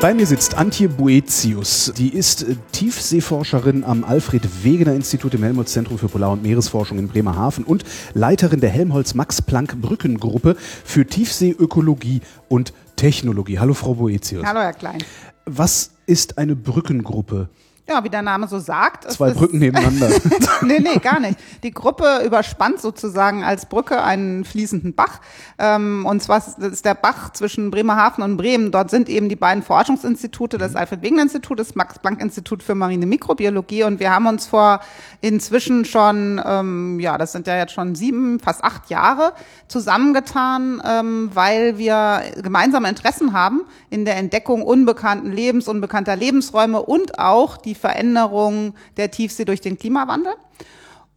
Bei mir sitzt Antje Boetius. Die ist äh, Tiefseeforscherin am Alfred-Wegener-Institut im Helmholtz-Zentrum für Polar- und Meeresforschung in Bremerhaven und Leiterin der Helmholtz-Max-Planck-Brückengruppe für Tiefseeökologie und Technologie. Hallo, Frau Boetius. Hallo, Herr Klein. Was ist eine Brückengruppe? Ja, wie der Name so sagt. Zwei Brücken nebeneinander. nee, nee, gar nicht. Die Gruppe überspannt sozusagen als Brücke einen fließenden Bach. Ähm, und zwar ist- der Bach zwischen Bremerhaven und Bremen. Dort sind eben die beiden Forschungsinstitute, das Alfred-Wegener-Institut, das Max-Planck-Institut für marine Mikrobiologie. Und wir haben uns vor inzwischen schon, ähm, ja, das sind ja jetzt schon sieben, fast acht Jahre zusammengetan, ähm, weil wir gemeinsame Interessen haben in der Entdeckung unbekannten Lebens, unbekannter Lebensräume und auch die Veränderung der Tiefsee durch den Klimawandel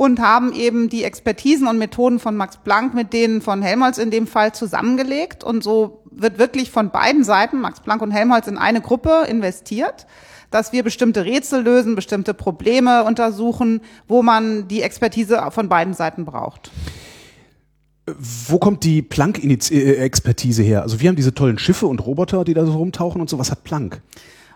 und haben eben die Expertisen und Methoden von Max Planck mit denen von Helmholtz in dem Fall zusammengelegt. Und so wird wirklich von beiden Seiten, Max Planck und Helmholtz, in eine Gruppe investiert, dass wir bestimmte Rätsel lösen, bestimmte Probleme untersuchen, wo man die Expertise von beiden Seiten braucht. Wo kommt die Planck-Expertise her? Also wir haben diese tollen Schiffe und Roboter, die da so rumtauchen und so. Was hat Planck?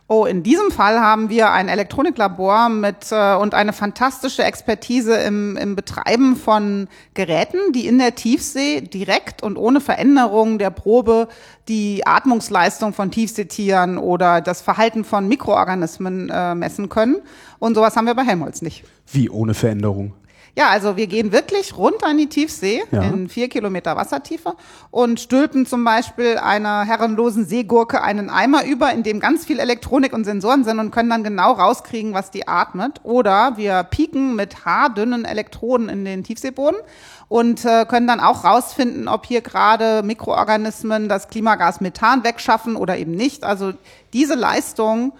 Oh, in diesem Fall haben wir ein Elektroniklabor mit äh, und eine fantastische Expertise im, im Betreiben von Geräten, die in der Tiefsee direkt und ohne Veränderung der Probe die Atmungsleistung von Tiefseetieren oder das Verhalten von Mikroorganismen äh, messen können. Und sowas haben wir bei Helmholtz nicht. Wie ohne Veränderung? Ja, also wir gehen wirklich runter in die Tiefsee, Ja. in vier Kilometer Wassertiefe und stülpen zum Beispiel einer herrenlosen Seegurke einen Eimer über, in dem ganz viel Elektronik und Sensoren sind und können dann genau rauskriegen, was die atmet. Oder wir pieken mit haardünnen Elektroden in den Tiefseeboden und äh, können dann auch rausfinden, ob hier gerade Mikroorganismen das Klimagas Methan wegschaffen oder eben nicht. Also diese Leistung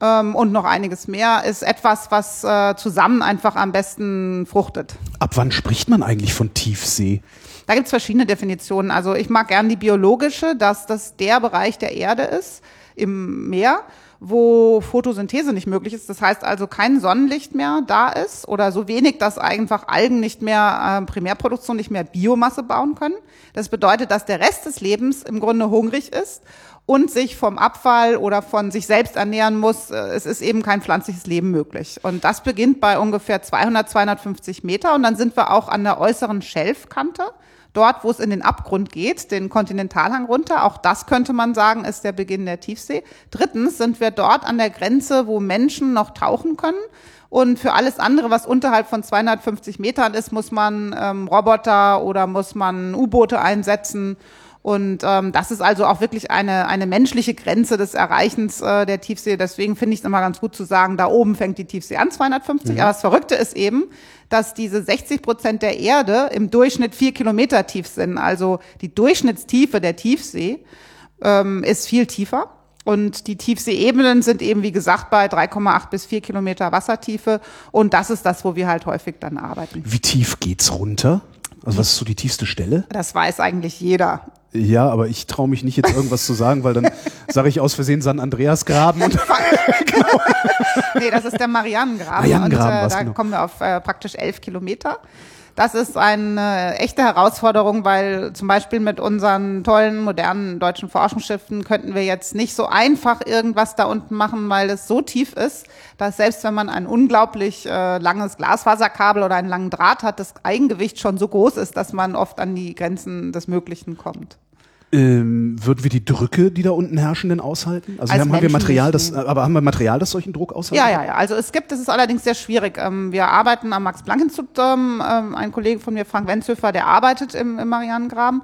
ähm, und noch einiges mehr ist etwas, was äh, zusammen einfach am besten fruchtet. Ab wann spricht man eigentlich von Tiefsee? Da gibt's verschiedene Definitionen. Also ich mag gern die biologische, dass das der Bereich der Erde ist im Meer, wo Photosynthese nicht möglich ist. Das heißt also kein Sonnenlicht mehr da ist oder so wenig, dass einfach Algen nicht mehr äh, Primärproduktion, nicht mehr Biomasse bauen können. Das bedeutet, dass der Rest des Lebens im Grunde hungrig ist und sich vom Abfall oder von sich selbst ernähren muss. Äh, Es ist eben kein pflanzliches Leben möglich. Und das beginnt bei ungefähr 200, 250 Meter und dann sind wir auch an der äußeren Schelfkante. Dort, wo es in den Abgrund geht, den Kontinentalhang runter, auch das könnte man sagen, ist der Beginn der Tiefsee. Drittens sind wir dort an der Grenze, wo Menschen noch tauchen können. Und für alles andere, was unterhalb von 250 Metern ist, muss man ähm, Roboter oder muss man U-Boote einsetzen. Und ähm, das ist also auch wirklich eine, eine menschliche Grenze des Erreichens äh, der Tiefsee. Deswegen finde ich es immer ganz gut zu sagen, da oben fängt die Tiefsee an, 250. Aber das Verrückte ist eben, dass diese 60 Prozent der Erde im Durchschnitt vier Kilometer tief sind. Also die Durchschnittstiefe der Tiefsee ähm, ist viel tiefer. Und die Tiefseeebenen sind eben, wie gesagt, bei 3,8 bis 4 Kilometer Wassertiefe. Und das ist das, wo wir halt häufig dann arbeiten. Wie tief geht's runter? Also was ist so die tiefste Stelle? Das weiß eigentlich jeder. Ja, aber ich traue mich nicht jetzt irgendwas zu sagen, weil dann sage ich aus Versehen San Andreas Graben und Nee, das ist der Marianengraben. Marianengraben und äh, da genau. kommen wir auf äh, praktisch elf Kilometer. Das ist eine echte Herausforderung, weil zum Beispiel mit unseren tollen, modernen deutschen Forschungsschiffen könnten wir jetzt nicht so einfach irgendwas da unten machen, weil es so tief ist, dass selbst wenn man ein unglaublich äh, langes Glasfaserkabel oder einen langen Draht hat, das Eigengewicht schon so groß ist, dass man oft an die Grenzen des Möglichen kommt. Ähm, würden wir die Drücke, die da unten herrschen, denn aushalten? Also Als haben, haben wir Material, das, aber haben wir Material, das solchen Druck aushält? Ja, ja, ja. Also es gibt, es ist allerdings sehr schwierig. Ähm, Wir arbeiten am Max-Planck-Institut, ähm, ähm, ein Kollege von mir, Frank Wenzhöfer, der arbeitet im, im Marianengraben.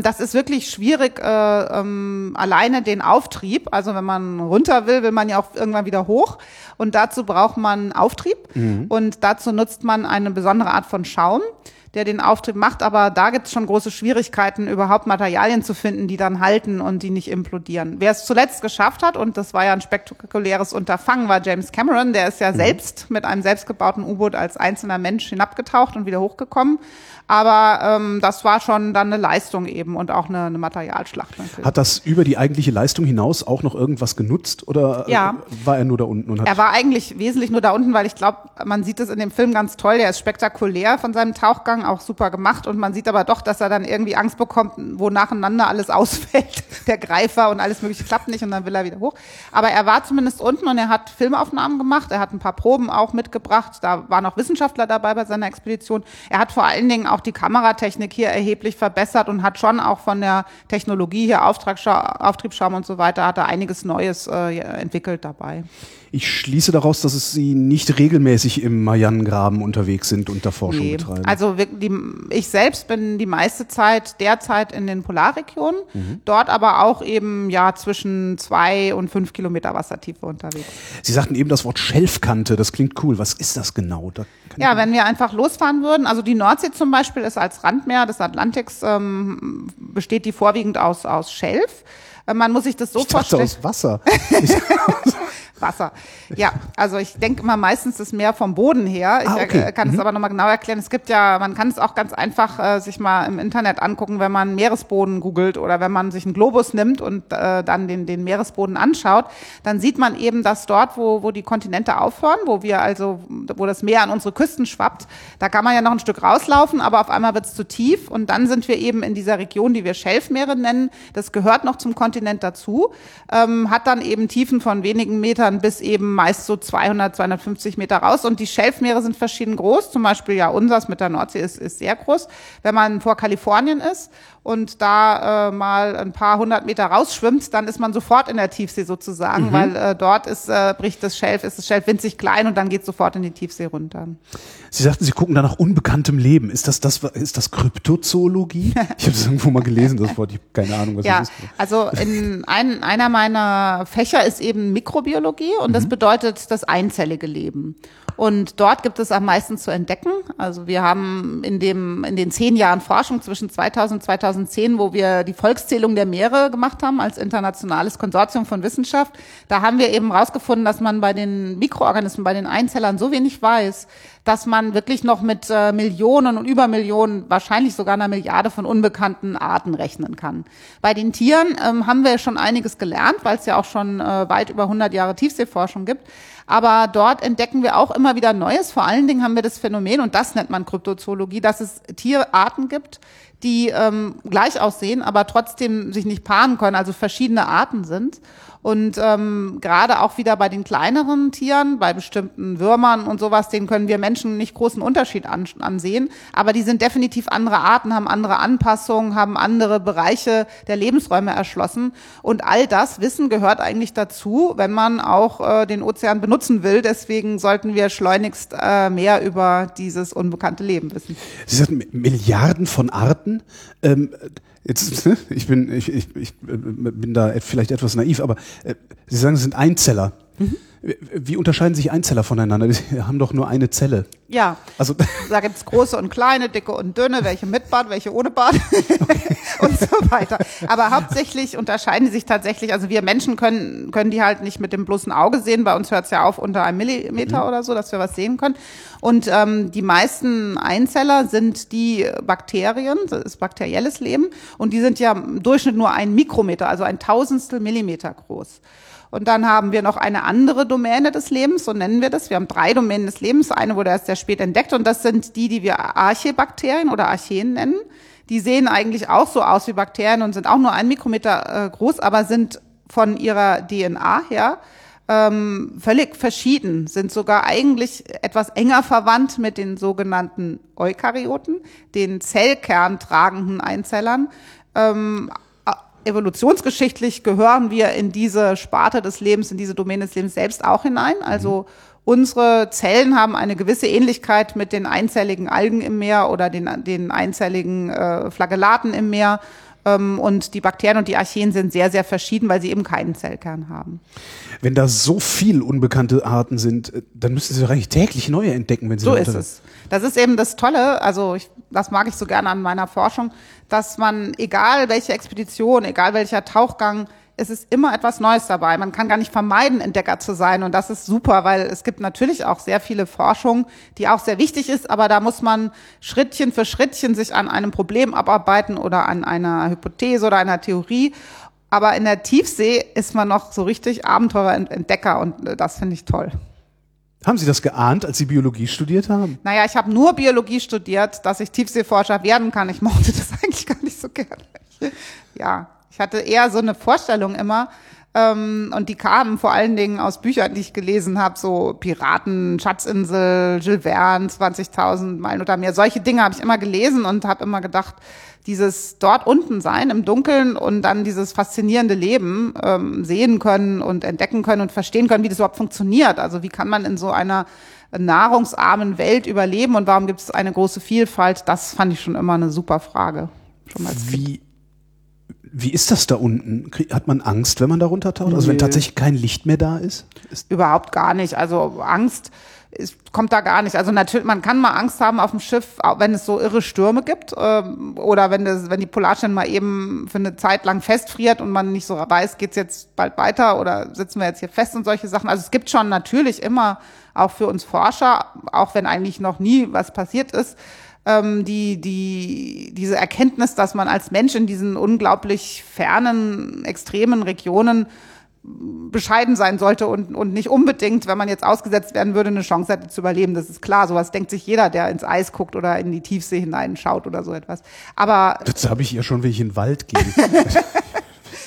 Das ist wirklich schwierig, äh, ähm, alleine den Auftrieb. Also wenn man runter will, will man ja auch irgendwann wieder hoch. Und dazu braucht man Auftrieb. Mhm. Und dazu nutzt man eine besondere Art von Schaum der den Auftrieb macht, aber da gibt es schon große Schwierigkeiten, überhaupt Materialien zu finden, die dann halten und die nicht implodieren. Wer es zuletzt geschafft hat, und das war ja ein spektakuläres Unterfangen, war James Cameron, der ist ja mhm. selbst mit einem selbstgebauten U-Boot als einzelner Mensch hinabgetaucht und wieder hochgekommen aber ähm, das war schon dann eine Leistung eben und auch eine, eine Materialschlacht. Natürlich. Hat das über die eigentliche Leistung hinaus auch noch irgendwas genutzt oder äh, ja. war er nur da unten? Und hat er war eigentlich wesentlich nur da unten, weil ich glaube, man sieht es in dem Film ganz toll. Der ist spektakulär von seinem Tauchgang, auch super gemacht und man sieht aber doch, dass er dann irgendwie Angst bekommt, wo nacheinander alles ausfällt, der Greifer und alles mögliche klappt nicht und dann will er wieder hoch. Aber er war zumindest unten und er hat Filmaufnahmen gemacht. Er hat ein paar Proben auch mitgebracht. Da waren auch Wissenschaftler dabei bei seiner Expedition. Er hat vor allen Dingen auch auch die Kameratechnik hier erheblich verbessert und hat schon auch von der Technologie hier Auftriebsschaum und so weiter, hat er einiges Neues äh, entwickelt dabei. Ich schließe daraus, dass es Sie nicht regelmäßig im Marianengraben unterwegs sind und da Forschung nee. betreiben. Also die, ich selbst bin die meiste Zeit derzeit in den Polarregionen, mhm. dort aber auch eben ja zwischen zwei und fünf Kilometer Wassertiefe unterwegs. Sie sagten eben das Wort Schelfkante, das klingt cool. Was ist das genau? Da ja, wenn wir einfach losfahren würden, also die Nordsee zum Beispiel ist als Randmeer des Atlantiks, ähm, besteht die vorwiegend aus, aus Schelf. Äh, man muss sich das so ich vorstellen. aus Wasser. Wasser. Ja, also ich denke immer meistens das Meer vom Boden her. Ich ah, okay. Äh, kann es mhm. aber nochmal genau erklären. Es gibt ja, man kann es auch ganz einfach äh, sich mal im Internet angucken, wenn man Meeresboden googelt oder wenn man sich einen Globus nimmt und äh, dann den, den Meeresboden anschaut, dann sieht man eben, dass dort, wo, wo die Kontinente aufhören, wo wir also, wo das Meer an unsere Küsten schwappt, da kann man ja noch ein Stück rauslaufen, aber auf einmal wird es zu tief und dann sind wir eben in dieser Region, die wir Schelfmeere nennen. Das gehört noch zum Kontinent dazu, ähm, hat dann eben Tiefen von wenigen Metern Metern bis eben meist so 200, 250 Meter raus. Und die Schelfmeere sind verschieden groß. Zum Beispiel ja unseres mit der Nordsee ist, ist sehr groß. Wenn man vor Kalifornien ist und da äh, mal ein paar hundert Meter rausschwimmt, dann ist man sofort in der Tiefsee sozusagen, mhm. weil äh, dort ist, äh, bricht das Schelf, ist das Schelf winzig klein und dann geht sofort in die Tiefsee runter. Sie sagten, Sie gucken da nach unbekanntem Leben. Ist das, das, ist das Kryptozoologie? ich habe es irgendwo mal gelesen, das Wort. Ich habe keine Ahnung, was ja, das ist. Also in ein, einer meiner Fächer ist eben Mikrobiologie und mhm. das bedeutet das einzellige Leben. Und dort gibt es am meisten zu entdecken. Also wir haben in dem, in den zehn Jahren Forschung zwischen 2000 und 2010, wo wir die Volkszählung der Meere gemacht haben als internationales Konsortium von Wissenschaft, da haben wir eben rausgefunden, dass man bei den Mikroorganismen, bei den Einzellern so wenig weiß, dass man wirklich noch mit äh, Millionen und Übermillionen, wahrscheinlich sogar einer Milliarde von unbekannten Arten rechnen kann. Bei den Tieren ähm, haben wir schon einiges gelernt, weil es ja auch schon äh, weit über 100 Jahre Tiefseeforschung gibt. Aber dort entdecken wir auch immer wieder Neues. Vor allen Dingen haben wir das Phänomen, und das nennt man Kryptozoologie, dass es Tierarten gibt, die ähm, gleich aussehen, aber trotzdem sich nicht paaren können, also verschiedene Arten sind. Und ähm, gerade auch wieder bei den kleineren Tieren, bei bestimmten Würmern und sowas, denen können wir Menschen nicht großen Unterschied an, ansehen. Aber die sind definitiv andere Arten, haben andere Anpassungen, haben andere Bereiche der Lebensräume erschlossen. Und all das Wissen gehört eigentlich dazu, wenn man auch äh, den Ozean benutzen will. Deswegen sollten wir schleunigst äh, mehr über dieses unbekannte Leben wissen. Sie sagten Milliarden von Arten. Ähm, Jetzt, ich bin, ich, ich, ich bin da vielleicht etwas naiv, aber äh, Sie sagen, Sie sind Einzeller. Mhm. Wie unterscheiden sich Einzeller voneinander? Die haben doch nur eine Zelle. Ja. Also da gibt's große und kleine, dicke und dünne, welche mit Bart, welche ohne Bart okay. und so weiter. Aber hauptsächlich unterscheiden die sich tatsächlich, also wir Menschen können, können die halt nicht mit dem bloßen Auge sehen. Bei uns hört's ja auf unter einem Millimeter mhm. oder so, dass wir was sehen können. Und ähm, die meisten Einzeller sind die Bakterien, das ist bakterielles Leben. Und die sind ja im Durchschnitt nur ein Mikrometer, also ein Tausendstel Millimeter groß. Und dann haben wir noch eine andere Domäne des Lebens, so nennen wir das. Wir haben drei Domänen des Lebens. Eine wurde erst sehr spät entdeckt und das sind die, die wir Archebakterien oder Archeen nennen. Die sehen eigentlich auch so aus wie Bakterien und sind auch nur ein Mikrometer äh, groß, aber sind von ihrer DNA her ähm, völlig verschieden, sind sogar eigentlich etwas enger verwandt mit den sogenannten Eukaryoten, den Zellkern tragenden Einzellern. Ähm, evolutionsgeschichtlich gehören wir in diese Sparte des Lebens, in diese Domäne des Lebens selbst auch hinein. Also unsere Zellen haben eine gewisse Ähnlichkeit mit den einzelligen Algen im Meer oder den, den einzelligen äh, Flagellaten im Meer. Ähm, und die Bakterien und die Archeen sind sehr, sehr verschieden, weil sie eben keinen Zellkern haben. Wenn da so viel unbekannte Arten sind, äh, dann müssten Sie doch eigentlich täglich neue entdecken, wenn Sie So ist es. Das ist eben das Tolle, also ich, das mag ich so gerne an meiner Forschung, dass man, egal welche Expedition, egal welcher Tauchgang, es ist immer etwas Neues dabei. Man kann gar nicht vermeiden, Entdecker zu sein. Und das ist super, weil es gibt natürlich auch sehr viele Forschung, die auch sehr wichtig ist, aber da muss man Schrittchen für Schrittchen sich an einem Problem abarbeiten oder an einer Hypothese oder einer Theorie. Aber in der Tiefsee ist man noch so richtig Abenteurer-Entdecker und äh, das finde ich toll. Haben Sie das geahnt, als Sie Biologie studiert haben? Naja, ich habe nur Biologie studiert, dass ich Tiefseeforscher werden kann. Ich mochte das eigentlich gar nicht so gerne. Ja, ich hatte eher so eine Vorstellung immer. Ähm, und die kamen vor allen Dingen aus Büchern, die ich gelesen habe, so Piraten, Schatzinsel, Jules Verne, 20.000 Meilen oder mehr. Solche Dinge habe ich immer gelesen und habe immer gedacht, dieses dort unten sein im Dunkeln und dann dieses faszinierende Leben ähm, sehen können und entdecken können und verstehen können, wie das überhaupt funktioniert. Also wie kann man in so einer nahrungsarmen Welt überleben und warum gibt es eine große Vielfalt? Das fand ich schon immer eine super Frage. Schon mal als. Wie, wie ist das da unten? Hat man Angst, wenn man da runtertaucht? Also wenn tatsächlich kein Licht mehr da ist? ist Überhaupt gar nicht. Also Angst ist, kommt da gar nicht. Also natürlich, man kann mal Angst haben auf dem Schiff, auch wenn es so irre Stürme gibt ähm, oder wenn das, wenn die Polarstern mal eben für eine Zeit lang festfriert und man nicht so weiß, geht's jetzt bald weiter oder sitzen wir jetzt hier fest und solche Sachen. Also es gibt schon natürlich immer auch für uns Forscher, auch wenn eigentlich noch nie was passiert ist, ähm, die, die, diese Erkenntnis, dass man als Mensch in diesen unglaublich fernen, extremen Regionen bescheiden sein sollte und, und nicht unbedingt, wenn man jetzt ausgesetzt werden würde, eine Chance hätte zu überleben. Das ist klar. Sowas denkt sich jeder, der ins Eis guckt oder in die Tiefsee hineinschaut oder so etwas. Aber das habe ich ja schon, wenn ich in den Wald gehe.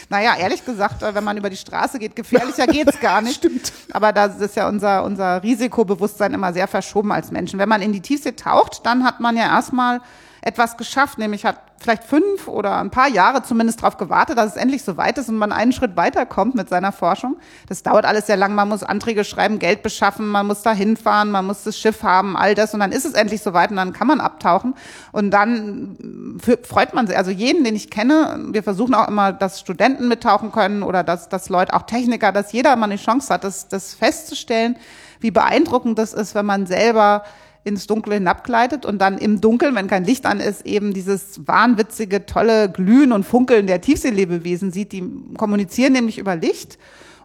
naja, ehrlich gesagt, äh, wenn man über die Straße geht, gefährlicher geht's gar nicht. Stimmt. Aber da ist ja unser, unser Risikobewusstsein immer sehr verschoben als Menschen. Wenn man in die Tiefsee taucht, dann hat man ja erstmal etwas geschafft, nämlich hat vielleicht fünf oder ein paar Jahre zumindest darauf gewartet, dass es endlich so weit ist und man einen Schritt weiterkommt mit seiner Forschung. Das dauert alles sehr lang. Man muss Anträge schreiben, Geld beschaffen, man muss da hinfahren, man muss das Schiff haben, all das. Und dann ist es endlich so weit und dann kann man abtauchen. Und dann f- freut man sich. Also jeden, den ich kenne, wir versuchen auch immer, dass Studenten mittauchen können oder dass, dass Leute, auch Techniker, dass jeder mal eine Chance hat, das, das festzustellen, wie beeindruckend das ist, wenn man selber ins Dunkle hinabgleitet und dann im Dunkeln, wenn kein Licht an ist, eben dieses wahnwitzige, tolle Glühen und Funkeln der Tiefseelebewesen sieht. Die kommunizieren nämlich über Licht.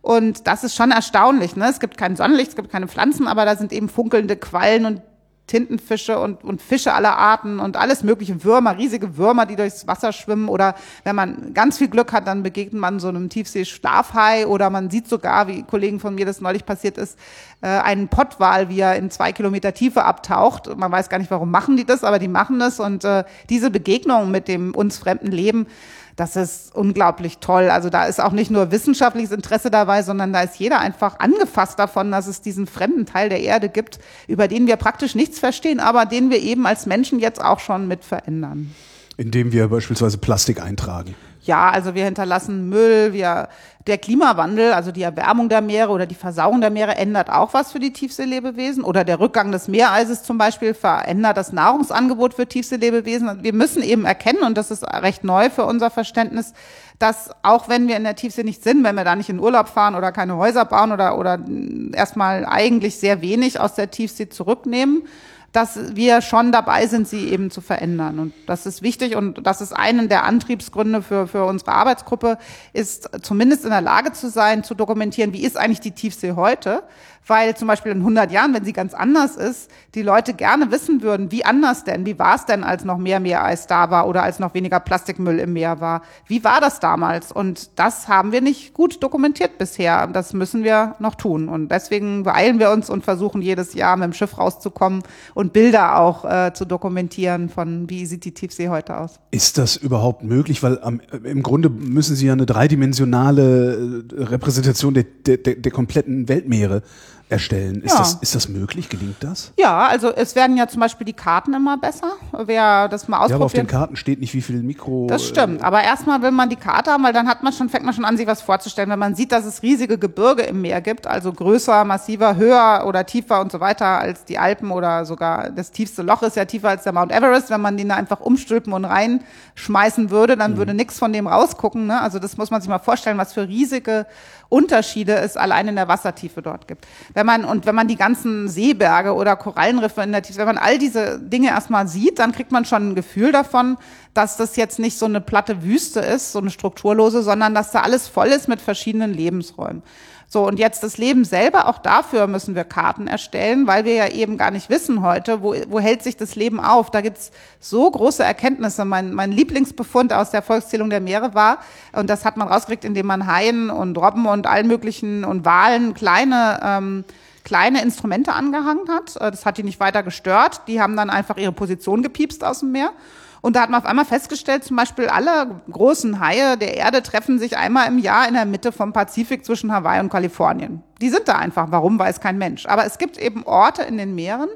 Und das ist schon erstaunlich. Ne? Es gibt kein Sonnenlicht, es gibt keine Pflanzen, aber da sind eben funkelnde Quallen und Tintenfische und, und Fische aller Arten und alles mögliche Würmer, riesige Würmer, die durchs Wasser schwimmen. Oder wenn man ganz viel Glück hat, dann begegnet man so einem Tiefsee-Schlafhai oder man sieht sogar, wie Kollegen von mir das neulich passiert ist, äh, einen Pottwal, wie er in zwei Kilometer Tiefe abtaucht. Man weiß gar nicht, warum machen die das, aber die machen das. Und äh, diese Begegnung mit dem uns fremden Leben, das ist unglaublich toll. Also da ist auch nicht nur wissenschaftliches Interesse dabei, sondern da ist jeder einfach angefasst davon, dass es diesen fremden Teil der Erde gibt, über den wir praktisch nichts verstehen, aber den wir eben als Menschen jetzt auch schon mit verändern. Indem wir beispielsweise Plastik eintragen. Ja, also wir hinterlassen Müll, wir, der Klimawandel, also die Erwärmung der Meere oder die Versauung der Meere ändert auch was für die Tiefseelebewesen oder der Rückgang des Meereises zum Beispiel verändert das Nahrungsangebot für Tiefseelebewesen. Wir müssen eben erkennen, und das ist recht neu für unser Verständnis, dass auch wenn wir in der Tiefsee nicht sind, wenn wir da nicht in Urlaub fahren oder keine Häuser bauen oder, oder erstmal eigentlich sehr wenig aus der Tiefsee zurücknehmen, dass wir schon dabei sind, sie eben zu verändern. Und das ist wichtig und das ist einen der Antriebsgründe für, für unsere Arbeitsgruppe, ist zumindest in der Lage zu sein, zu dokumentieren, wie ist eigentlich die Tiefsee heute. Weil zum Beispiel in 100 Jahren, wenn sie ganz anders ist, die Leute gerne wissen würden, wie anders denn, wie war es denn, als noch mehr Meereis da war oder als noch weniger Plastikmüll im Meer war. Wie war das damals? Und das haben wir nicht gut dokumentiert bisher. Das müssen wir noch tun. Und deswegen beeilen wir uns und versuchen jedes Jahr mit dem Schiff rauszukommen und Bilder auch äh, zu dokumentieren von, wie sieht die Tiefsee heute aus. Ist das überhaupt möglich? Weil am, im Grunde müssen Sie ja eine dreidimensionale äh, Repräsentation der, der, der, der kompletten Weltmeere erstellen. Ist, Ja. das, ist das möglich? Gelingt das? Ja, also es werden ja zum Beispiel die Karten immer besser. Wer das mal Ja, aber auf den ausprobiert. Karten steht nicht, wie viel Mikro. Das stimmt. Aber erstmal will man die Karte haben, weil dann hat man schon, fängt man schon an, sich was vorzustellen. Wenn man sieht, dass es riesige Gebirge im Meer gibt, also größer, massiver, höher oder tiefer und so weiter als die Alpen oder sogar das tiefste Loch ist ja tiefer als der Mount Everest. Wenn man den da einfach umstülpen und reinschmeißen würde, dann würde nichts von dem rausgucken. Ne? Also das muss man sich mal vorstellen, was für riesige Unterschiede es allein in der Wassertiefe dort gibt. Wenn man, und wenn man die ganzen Seeberge oder Korallenriffe in der Tiefe, wenn man all diese Dinge erstmal sieht, dann kriegt man schon ein Gefühl davon, dass das jetzt nicht so eine platte Wüste ist, so eine strukturlose, sondern dass da alles voll ist mit verschiedenen Lebensräumen. So, und jetzt das Leben selber, auch dafür müssen wir Karten erstellen, weil wir ja eben gar nicht wissen heute, wo, wo hält sich das Leben auf. Da gibt's so große Erkenntnisse. Mein, mein Lieblingsbefund aus der Volkszählung der Meere war, und das hat man rausgekriegt, indem man Haien und Robben und allen möglichen und Walen kleine ähm, kleine Instrumente angehangen hat. Äh, Das hat die nicht weiter gestört. Die haben dann einfach ihre Position gepiepst aus dem Meer. Und da hat man auf einmal festgestellt, zum Beispiel alle großen Haie der Erde treffen sich einmal im Jahr in der Mitte vom Pazifik zwischen Hawaii und Kalifornien. Die sind da einfach. Warum, weiß kein Mensch. Aber es gibt eben Orte in den Meeren,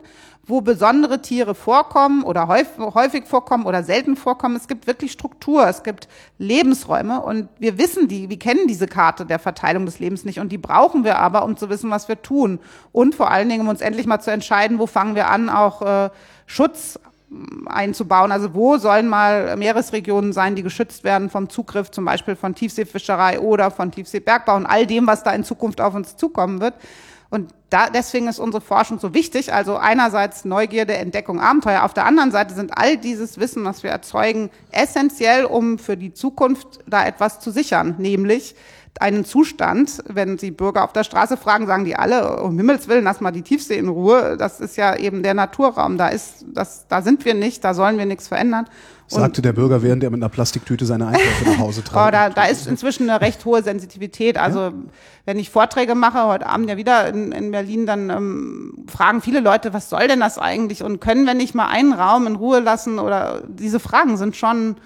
wo besondere Tiere vorkommen oder häufig, vorkommen oder selten vorkommen. Es gibt wirklich Struktur, es gibt Lebensräume und wir wissen die, wir kennen diese Karte der Verteilung des Lebens nicht und die brauchen wir aber, um zu wissen, was wir tun und vor allen Dingen, um uns endlich mal zu entscheiden, wo fangen wir an, auch äh, Schutz einzubauen. Also wo sollen mal Meeresregionen sein, die geschützt werden vom Zugriff zum Beispiel von Tiefseefischerei oder von Tiefseebergbau und all dem, was da in Zukunft auf uns zukommen wird. Und da, deswegen ist unsere Forschung so wichtig. Also einerseits Neugierde, Entdeckung, Abenteuer. Auf der anderen Seite sind all dieses Wissen, was wir erzeugen, essentiell, um für die Zukunft da etwas zu sichern. Nämlich einen Zustand, wenn Sie Bürger auf der Straße fragen, sagen die alle, um Himmels Willen, lass mal die Tiefsee in Ruhe. Das ist ja eben der Naturraum. Da ist, das, da sind wir nicht, da sollen wir nichts verändern. Und- Sagte der Bürger, während er mit einer Plastiktüte seine Einkäufe nach Hause Oh, trage. da, da ist inzwischen eine recht hohe Sensitivität. Also wenn ich Vorträge mache, heute Abend ja wieder in, in Berlin, dann ähm, fragen viele Leute, was soll denn das eigentlich? Und können wir nicht mal einen Raum in Ruhe lassen? Oder diese Fragen sind schon,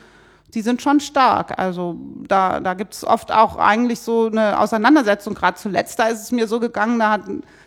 die sind schon stark. Also da, da gibt's oft auch eigentlich so eine Auseinandersetzung. Gerade zuletzt, da ist es mir so gegangen, da, hat,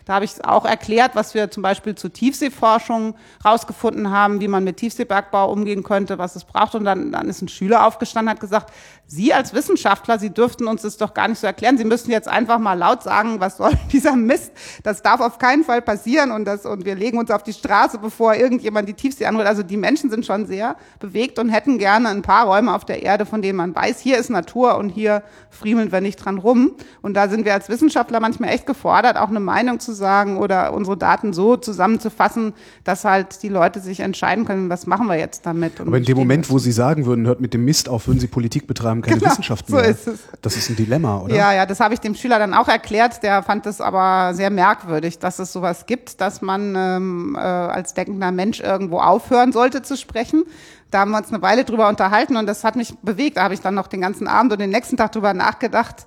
da habe ich auch erklärt, was wir zum Beispiel zur Tiefseeforschung rausgefunden haben, wie man mit Tiefseebergbau umgehen könnte, was es braucht. Und dann, dann ist ein Schüler aufgestanden hat gesagt, Sie als Wissenschaftler, Sie dürften uns das doch gar nicht so erklären. Sie müssen jetzt einfach mal laut sagen, was soll dieser Mist? Das darf auf keinen Fall passieren und das, und wir legen uns auf die Straße, bevor irgendjemand die Tiefsee anholt. Also die Menschen sind schon sehr bewegt und hätten gerne ein paar Räume auf der Erde, von denen man weiß, hier ist Natur und hier friemeln wir nicht dran rum. Und da sind wir als Wissenschaftler manchmal echt gefordert, auch eine Meinung zu sagen oder unsere Daten so zusammenzufassen, dass halt die Leute sich entscheiden können, was machen wir jetzt damit. Aber in dem Moment, wo Sie sagen würden, hört mit dem Mist auf, würden Sie Politik betreiben, keine Genau, Wissenschaft so mehr. ist es. Das ist ein Dilemma, oder? Ja, ja, das habe ich dem Schüler dann auch erklärt. Der fand es aber sehr merkwürdig, dass es sowas gibt, dass man ähm, äh, als denkender Mensch irgendwo aufhören sollte zu sprechen. Da haben wir uns eine Weile drüber unterhalten und das hat mich bewegt. Da habe ich dann noch den ganzen Abend und den nächsten Tag drüber nachgedacht,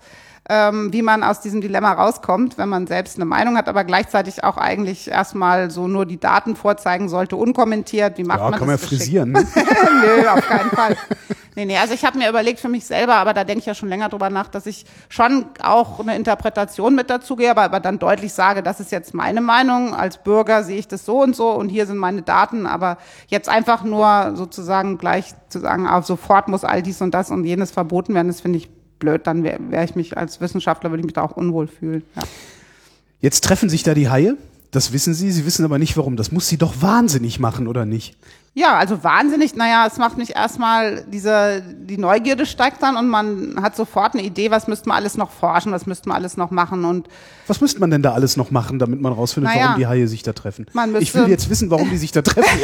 ähm, wie man aus diesem Dilemma rauskommt, wenn man selbst eine Meinung hat, aber gleichzeitig auch eigentlich erstmal so nur die Daten vorzeigen sollte, unkommentiert. Wie macht Ja, man kann man ja das geschickt? frisieren. Ne? Nö, auf keinen Fall. Nee, nee, also ich habe mir überlegt für mich selber, aber da denke ich ja schon länger drüber nach, dass ich schon auch eine Interpretation mit dazu gehe, aber, aber dann deutlich sage, das ist jetzt meine Meinung. Als Bürger sehe ich das so und so und hier sind meine Daten, aber jetzt einfach nur sozusagen gleich zu sagen, ah, sofort muss all dies und das und jenes verboten werden, das finde ich blöd. Dann wäre wär ich mich als Wissenschaftler, würde ich mich da auch unwohl fühlen. Ja. Jetzt treffen sich da die Haie. Das wissen Sie. Sie wissen aber nicht, warum. Das muss Sie doch wahnsinnig machen, oder nicht? Ja, also wahnsinnig. Naja, es macht mich erstmal diese, die Neugierde steigt dann und man hat sofort eine Idee, was müsste man alles noch forschen, was müsste man alles noch machen und Was müsste man denn da alles noch machen, damit man rausfindet, Naja. warum die Haie sich da treffen? Man ich will jetzt wissen, warum die sich da treffen.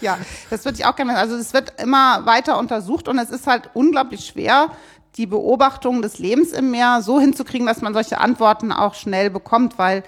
ja, das würde ich auch gerne. Also es wird immer weiter untersucht und es ist halt unglaublich schwer, die Beobachtung des Lebens im Meer so hinzukriegen, dass man solche Antworten auch schnell bekommt, weil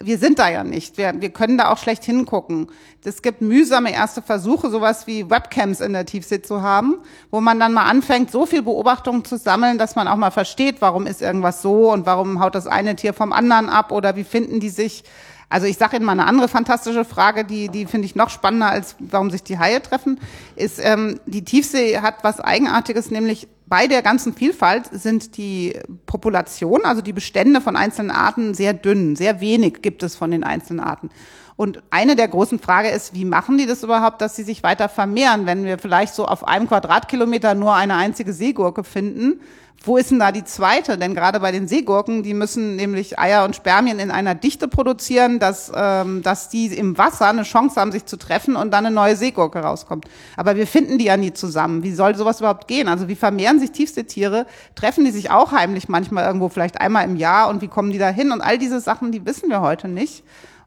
wir sind da ja nicht. Wir, wir können da auch schlecht hingucken. Es gibt mühsame erste Versuche, sowas wie Webcams in der Tiefsee zu haben, wo man dann mal anfängt, so viel Beobachtungen zu sammeln, dass man auch mal versteht, warum ist irgendwas so und warum haut das eine Tier vom anderen ab oder wie finden die sich. Also ich sage Ihnen mal eine andere fantastische Frage, die, die finde ich noch spannender, als warum sich die Haie treffen, ist, ähm, die Tiefsee hat was Eigenartiges, nämlich bei der ganzen Vielfalt sind die Populationen, also die Bestände von einzelnen Arten sehr dünn. Sehr wenig gibt es von den einzelnen Arten. Und eine der großen Fragen ist, wie machen die das überhaupt, dass sie sich weiter vermehren, wenn wir vielleicht so auf einem Quadratkilometer nur eine einzige Seegurke finden? Wo ist denn da die zweite? Denn gerade bei den Seegurken, die müssen nämlich Eier und Spermien in einer Dichte produzieren, dass, ähm, dass die im Wasser eine Chance haben, sich zu treffen und dann eine neue Seegurke rauskommt. Aber wir finden die ja nie zusammen. Wie soll sowas überhaupt gehen? Also wie vermehren sich Tiefseetiere? Treffen die sich auch heimlich manchmal irgendwo, vielleicht einmal im Jahr? Und wie kommen die da hin? Und all diese Sachen, die wissen wir heute nicht.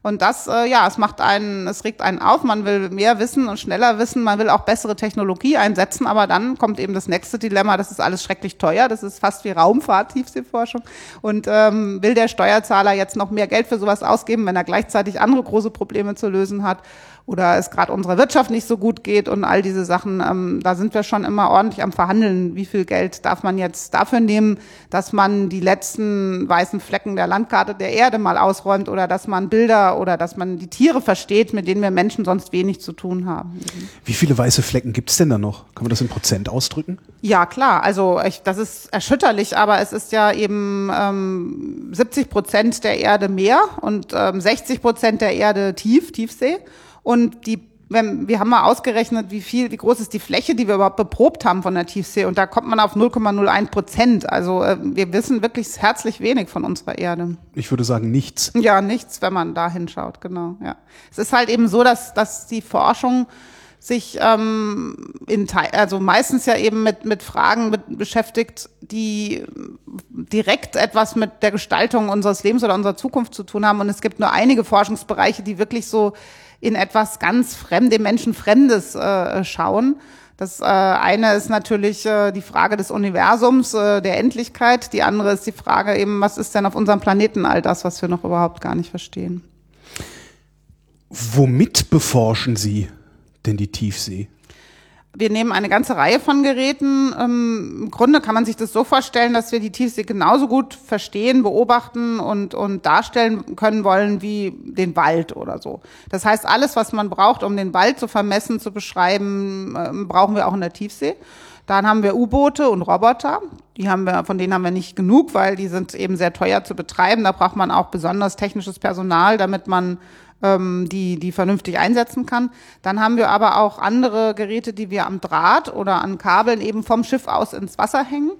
Und das, äh, ja, es macht einen, es regt einen auf, man will mehr wissen und schneller wissen, man will auch bessere Technologie einsetzen, aber dann kommt eben das nächste Dilemma, das ist alles schrecklich teuer, das ist fast wie Raumfahrt, Tiefseeforschung. Und ähm, will der Steuerzahler jetzt noch mehr Geld für sowas ausgeben, wenn er gleichzeitig andere große Probleme zu lösen hat? Oder es gerade unserer Wirtschaft nicht so gut geht und all diese Sachen, ähm, da sind wir schon immer ordentlich am Verhandeln. Wie viel Geld darf man jetzt dafür nehmen, dass man die letzten weißen Flecken der Landkarte der Erde mal ausräumt oder dass man Bilder oder dass man die Tiere versteht, mit denen wir Menschen sonst wenig zu tun haben. Wie viele weiße Flecken gibt es denn da noch? Kann man das in Prozent ausdrücken? Ja, klar. Also ich, das ist erschütterlich, aber es ist ja eben ähm, 70 Prozent der Erde Meer und ähm, 60 Prozent der Erde tief, Tiefsee. Und die wenn, wir haben mal ausgerechnet, wie viel, wie groß ist die Fläche, die wir überhaupt beprobt haben von der Tiefsee. Und da kommt man auf 0,01 Prozent. Also äh, wir wissen wirklich herzlich wenig von unserer Erde. Ich würde sagen nichts. Ja, nichts, wenn man da hinschaut, genau. Ja. Es ist halt eben so, dass, dass die Forschung sich ähm, in also meistens ja eben mit, mit Fragen mit, beschäftigt, die direkt etwas mit der Gestaltung unseres Lebens oder unserer Zukunft zu tun haben. Und es gibt nur einige Forschungsbereiche, die wirklich so in etwas ganz Fremde, Menschen Fremdes äh, schauen. Das äh, eine ist natürlich äh, die Frage des Universums, äh, der Endlichkeit. Die andere ist die Frage eben, was ist denn auf unserem Planeten all das, was wir noch überhaupt gar nicht verstehen. Womit beforschen Sie denn die Tiefsee? Wir nehmen eine ganze Reihe von Geräten. Ähm, Im Grunde kann man sich das so vorstellen, dass wir die Tiefsee genauso gut verstehen, beobachten und, und darstellen können wollen wie den Wald oder so. Das heißt, alles, was man braucht, um den Wald zu vermessen, zu beschreiben, ähm, brauchen wir auch in der Tiefsee. Dann haben wir U-Boote und Roboter. Die haben wir, von denen haben wir nicht genug, weil die sind eben sehr teuer zu betreiben. Da braucht man auch besonders technisches Personal, damit man ähm, die, die vernünftig einsetzen kann. Dann haben wir aber auch andere Geräte, die wir am Draht oder an Kabeln eben vom Schiff aus ins Wasser hängen.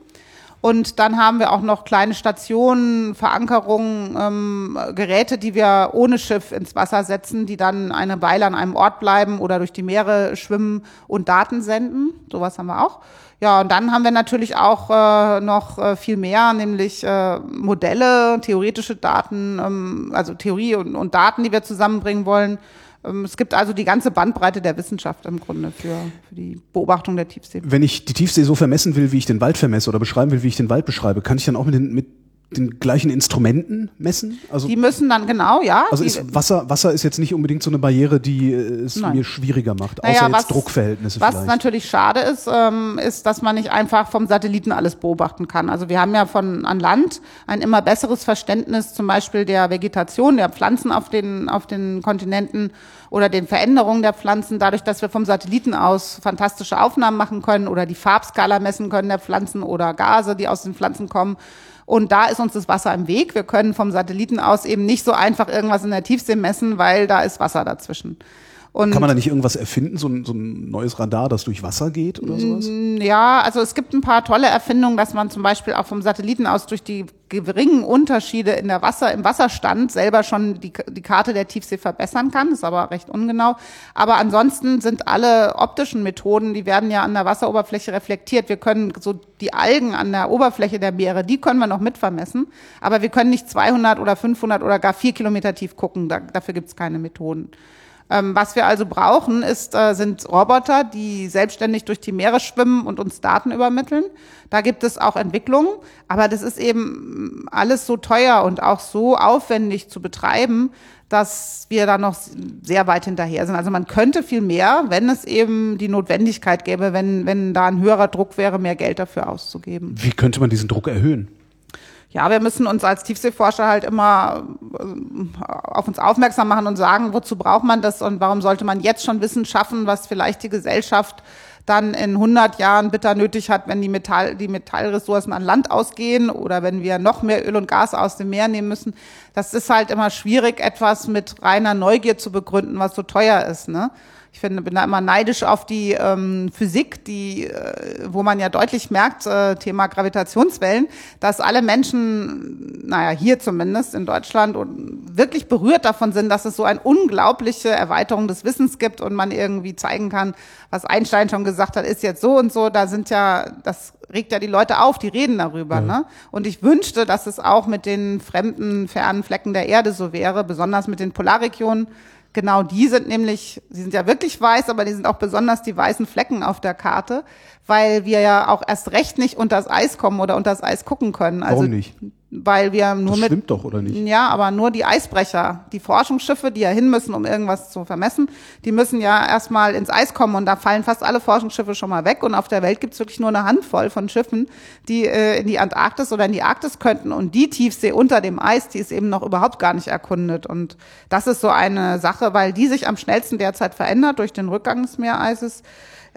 Und dann haben wir auch noch kleine Stationen, Verankerungen, ähm, Geräte, die wir ohne Schiff ins Wasser setzen, die dann eine Weile an einem Ort bleiben oder durch die Meere schwimmen und Daten senden. Sowas haben wir auch. Ja, und dann haben wir natürlich auch äh, noch äh, viel mehr, nämlich äh, Modelle, theoretische Daten, ähm, also Theorie und, und Daten, die wir zusammenbringen wollen. Ähm, es gibt also die ganze Bandbreite der Wissenschaft im Grunde für, für die Beobachtung der Tiefsee. Wenn ich die Tiefsee so vermessen will, wie ich den Wald vermesse oder beschreiben will, wie ich den Wald beschreibe, kann ich dann auch mit den, mit den gleichen Instrumenten messen? Also die müssen dann genau, ja. Also ist Wasser, Wasser ist jetzt nicht unbedingt so eine Barriere, die äh, es Nein. mir schwieriger macht, außer naja, was, jetzt Druckverhältnisse. Was vielleicht. natürlich schade ist, ähm, ist, dass man nicht einfach vom Satelliten alles beobachten kann. Also wir haben ja von an Land ein immer besseres Verständnis, zum Beispiel der Vegetation, der Pflanzen auf den auf den Kontinenten oder den Veränderungen der Pflanzen, dadurch, dass wir vom Satelliten aus fantastische Aufnahmen machen können oder die Farbskala messen können der Pflanzen oder Gase, die aus den Pflanzen kommen. Und da ist uns das Wasser im Weg. Wir können vom Satelliten aus eben nicht so einfach irgendwas in der Tiefsee messen, weil da ist Wasser dazwischen. Und Kann man da nicht irgendwas erfinden, so ein, so ein neues Radar, das durch Wasser geht oder sowas? Ja, also es gibt ein paar tolle Erfindungen, dass man zum Beispiel auch vom Satelliten aus durch die geringen Unterschiede in der Wasser, im Wasserstand selber schon die, die Karte der Tiefsee verbessern kann. Ist aber recht ungenau. Aber ansonsten sind alle optischen Methoden, die werden ja an der Wasseroberfläche reflektiert. Wir können so die Algen an der Oberfläche der Meere, die können wir noch mitvermessen. Aber wir können nicht 200 oder 500 oder gar vier Kilometer tief gucken. Da, dafür gibt es keine Methoden. Ähm, was wir also brauchen, ist, äh, sind Roboter, die selbstständig durch die Meere schwimmen und uns Daten übermitteln. Da gibt es auch Entwicklungen, aber das ist eben alles so teuer und auch so aufwendig zu betreiben, dass wir da noch sehr weit hinterher sind. Also man könnte viel mehr, wenn es eben die Notwendigkeit gäbe, wenn, wenn da ein höherer Druck wäre, mehr Geld dafür auszugeben. Wie könnte man diesen Druck erhöhen? Ja, wir müssen uns als Tiefseeforscher halt immer äh, auf uns aufmerksam machen und sagen, wozu braucht man das und warum sollte man jetzt schon Wissen schaffen, was vielleicht die Gesellschaft dann in 100 Jahren bitter nötig hat, wenn die, Metall, die Metallressourcen an Land ausgehen oder wenn wir noch mehr Öl und Gas aus dem Meer nehmen müssen. Das ist halt immer schwierig, etwas mit reiner Neugier zu begründen, was so teuer ist. Ne? Ich finde, bin da immer neidisch auf die ähm, Physik, die, äh, wo man ja deutlich merkt, äh, Thema Gravitationswellen, dass alle Menschen, naja, hier zumindest in Deutschland wirklich berührt davon sind, dass es so eine unglaubliche Erweiterung des Wissens gibt und man irgendwie zeigen kann, was Einstein schon gesagt hat, ist jetzt so und so. Da sind ja, das regt ja die Leute auf, die reden darüber. Ja. Ne? Und ich wünschte, dass es auch mit den fremden, fernen Flecken der Erde so wäre, besonders mit den Polarregionen Genau, die sind nämlich, sie sind ja wirklich weiß, aber die sind auch besonders die weißen Flecken auf der Karte, weil wir ja auch erst recht nicht unter das Eis kommen oder unter das Eis gucken können. Also, Warum nicht? Weil wir nur das mit. Stimmt doch, oder nicht? Ja, aber nur die Eisbrecher, die Forschungsschiffe, die ja hin müssen, um irgendwas zu vermessen, die müssen ja erstmal ins Eis kommen und da fallen fast alle Forschungsschiffe schon mal weg. Und auf der Welt gibt's wirklich nur eine Handvoll von Schiffen, die äh, in die Antarktis oder in die Arktis könnten. Und die Tiefsee unter dem Eis, die ist eben noch überhaupt gar nicht erkundet. Und das ist so eine Sache, weil die sich am schnellsten derzeit verändert durch den Rückgang des Meereises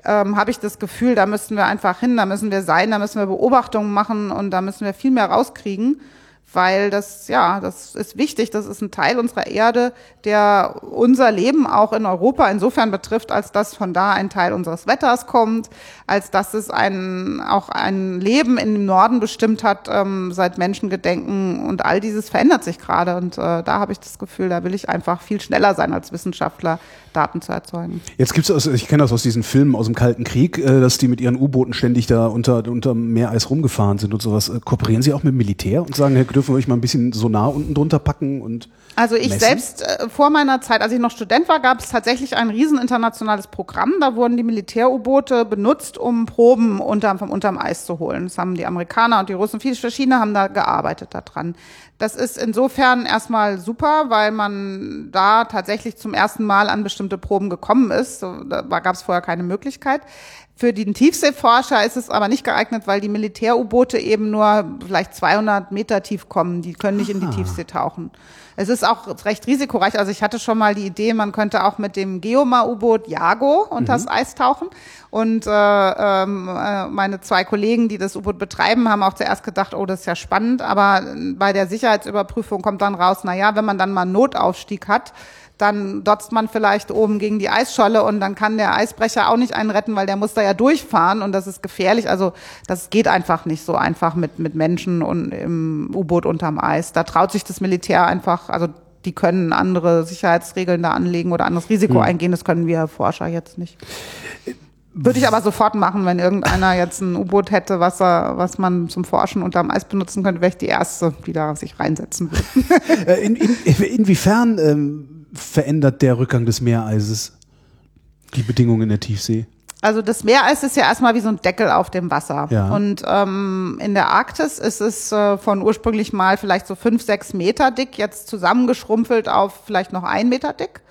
ähm, habe ich das Gefühl, da müssen wir einfach hin, da müssen wir sein, da müssen wir Beobachtungen machen und da müssen wir viel mehr rauskriegen weil das, ja, das ist wichtig, das ist ein Teil unserer Erde, der unser Leben auch in Europa insofern betrifft, als dass von da ein Teil unseres Wetters kommt, als dass es ein, auch ein Leben im Norden bestimmt hat, ähm, seit Menschengedenken und all dieses verändert sich gerade. Und äh, da habe ich das Gefühl, da will ich einfach viel schneller sein als Wissenschaftler, Daten zu erzeugen. Jetzt gibt's also, ich kenne das aus diesen Filmen aus dem Kalten Krieg, äh, dass die mit ihren U-Booten ständig da unter, unter Meereis rumgefahren sind und sowas. Äh, kooperieren Sie auch mit dem Militär und sagen, Herr dürfen wir euch mal ein bisschen Sonar unten drunter packen und also ich messen? selbst äh, vor meiner Zeit, als ich noch Student war, gab es tatsächlich ein riesen internationales Programm. Da wurden die Militär-U-Boote benutzt, um Proben unterm, vom unterm Eis zu holen. Das haben die Amerikaner und die Russen, viele verschiedene haben da gearbeitet daran. Das ist insofern erstmal super, weil man da tatsächlich zum ersten Mal an bestimmte Proben gekommen ist. Da gab es vorher keine Möglichkeit. Für den Tiefseeforscher ist es aber nicht geeignet, weil die Militär-U-Boote eben nur vielleicht 200 Meter tief kommen. Die können nicht in die ah. Tiefsee tauchen. Es ist auch recht risikoreich. Also ich hatte schon mal die Idee, man könnte auch mit dem Geomar-U-Boot Jago unter das mhm. Eis tauchen. Und äh, ähm, äh, meine zwei Kollegen, die das U-Boot betreiben, haben auch zuerst gedacht, oh, das ist ja spannend. Aber bei der Sicherheitsüberprüfung kommt dann raus, na ja, wenn man dann mal einen Notaufstieg hat, dann dotzt man vielleicht oben gegen die Eisscholle und dann kann der Eisbrecher auch nicht einen retten, weil der muss da ja durchfahren und das ist gefährlich. Also das geht einfach nicht so einfach mit, mit Menschen und im U-Boot unterm Eis. Da traut sich das Militär einfach, also die können andere Sicherheitsregeln da anlegen oder anderes Risiko hm. eingehen. Das können wir Forscher jetzt nicht. Würde ich aber sofort machen, wenn irgendeiner jetzt ein U-Boot hätte, was, er, was man zum Forschen unterm Eis benutzen könnte, wäre ich die Erste, die da sich reinsetzen würde. Äh, in, in, inwiefern ähm verändert der Rückgang des Meereises die Bedingungen in der Tiefsee? Also das Meereis ist ja erstmal wie so ein Deckel auf dem Wasser. Ja. Und ähm, in der Arktis ist es äh, von ursprünglich mal vielleicht so fünf, sechs Meter dick, jetzt zusammengeschrumpelt auf vielleicht noch ein Meter dick.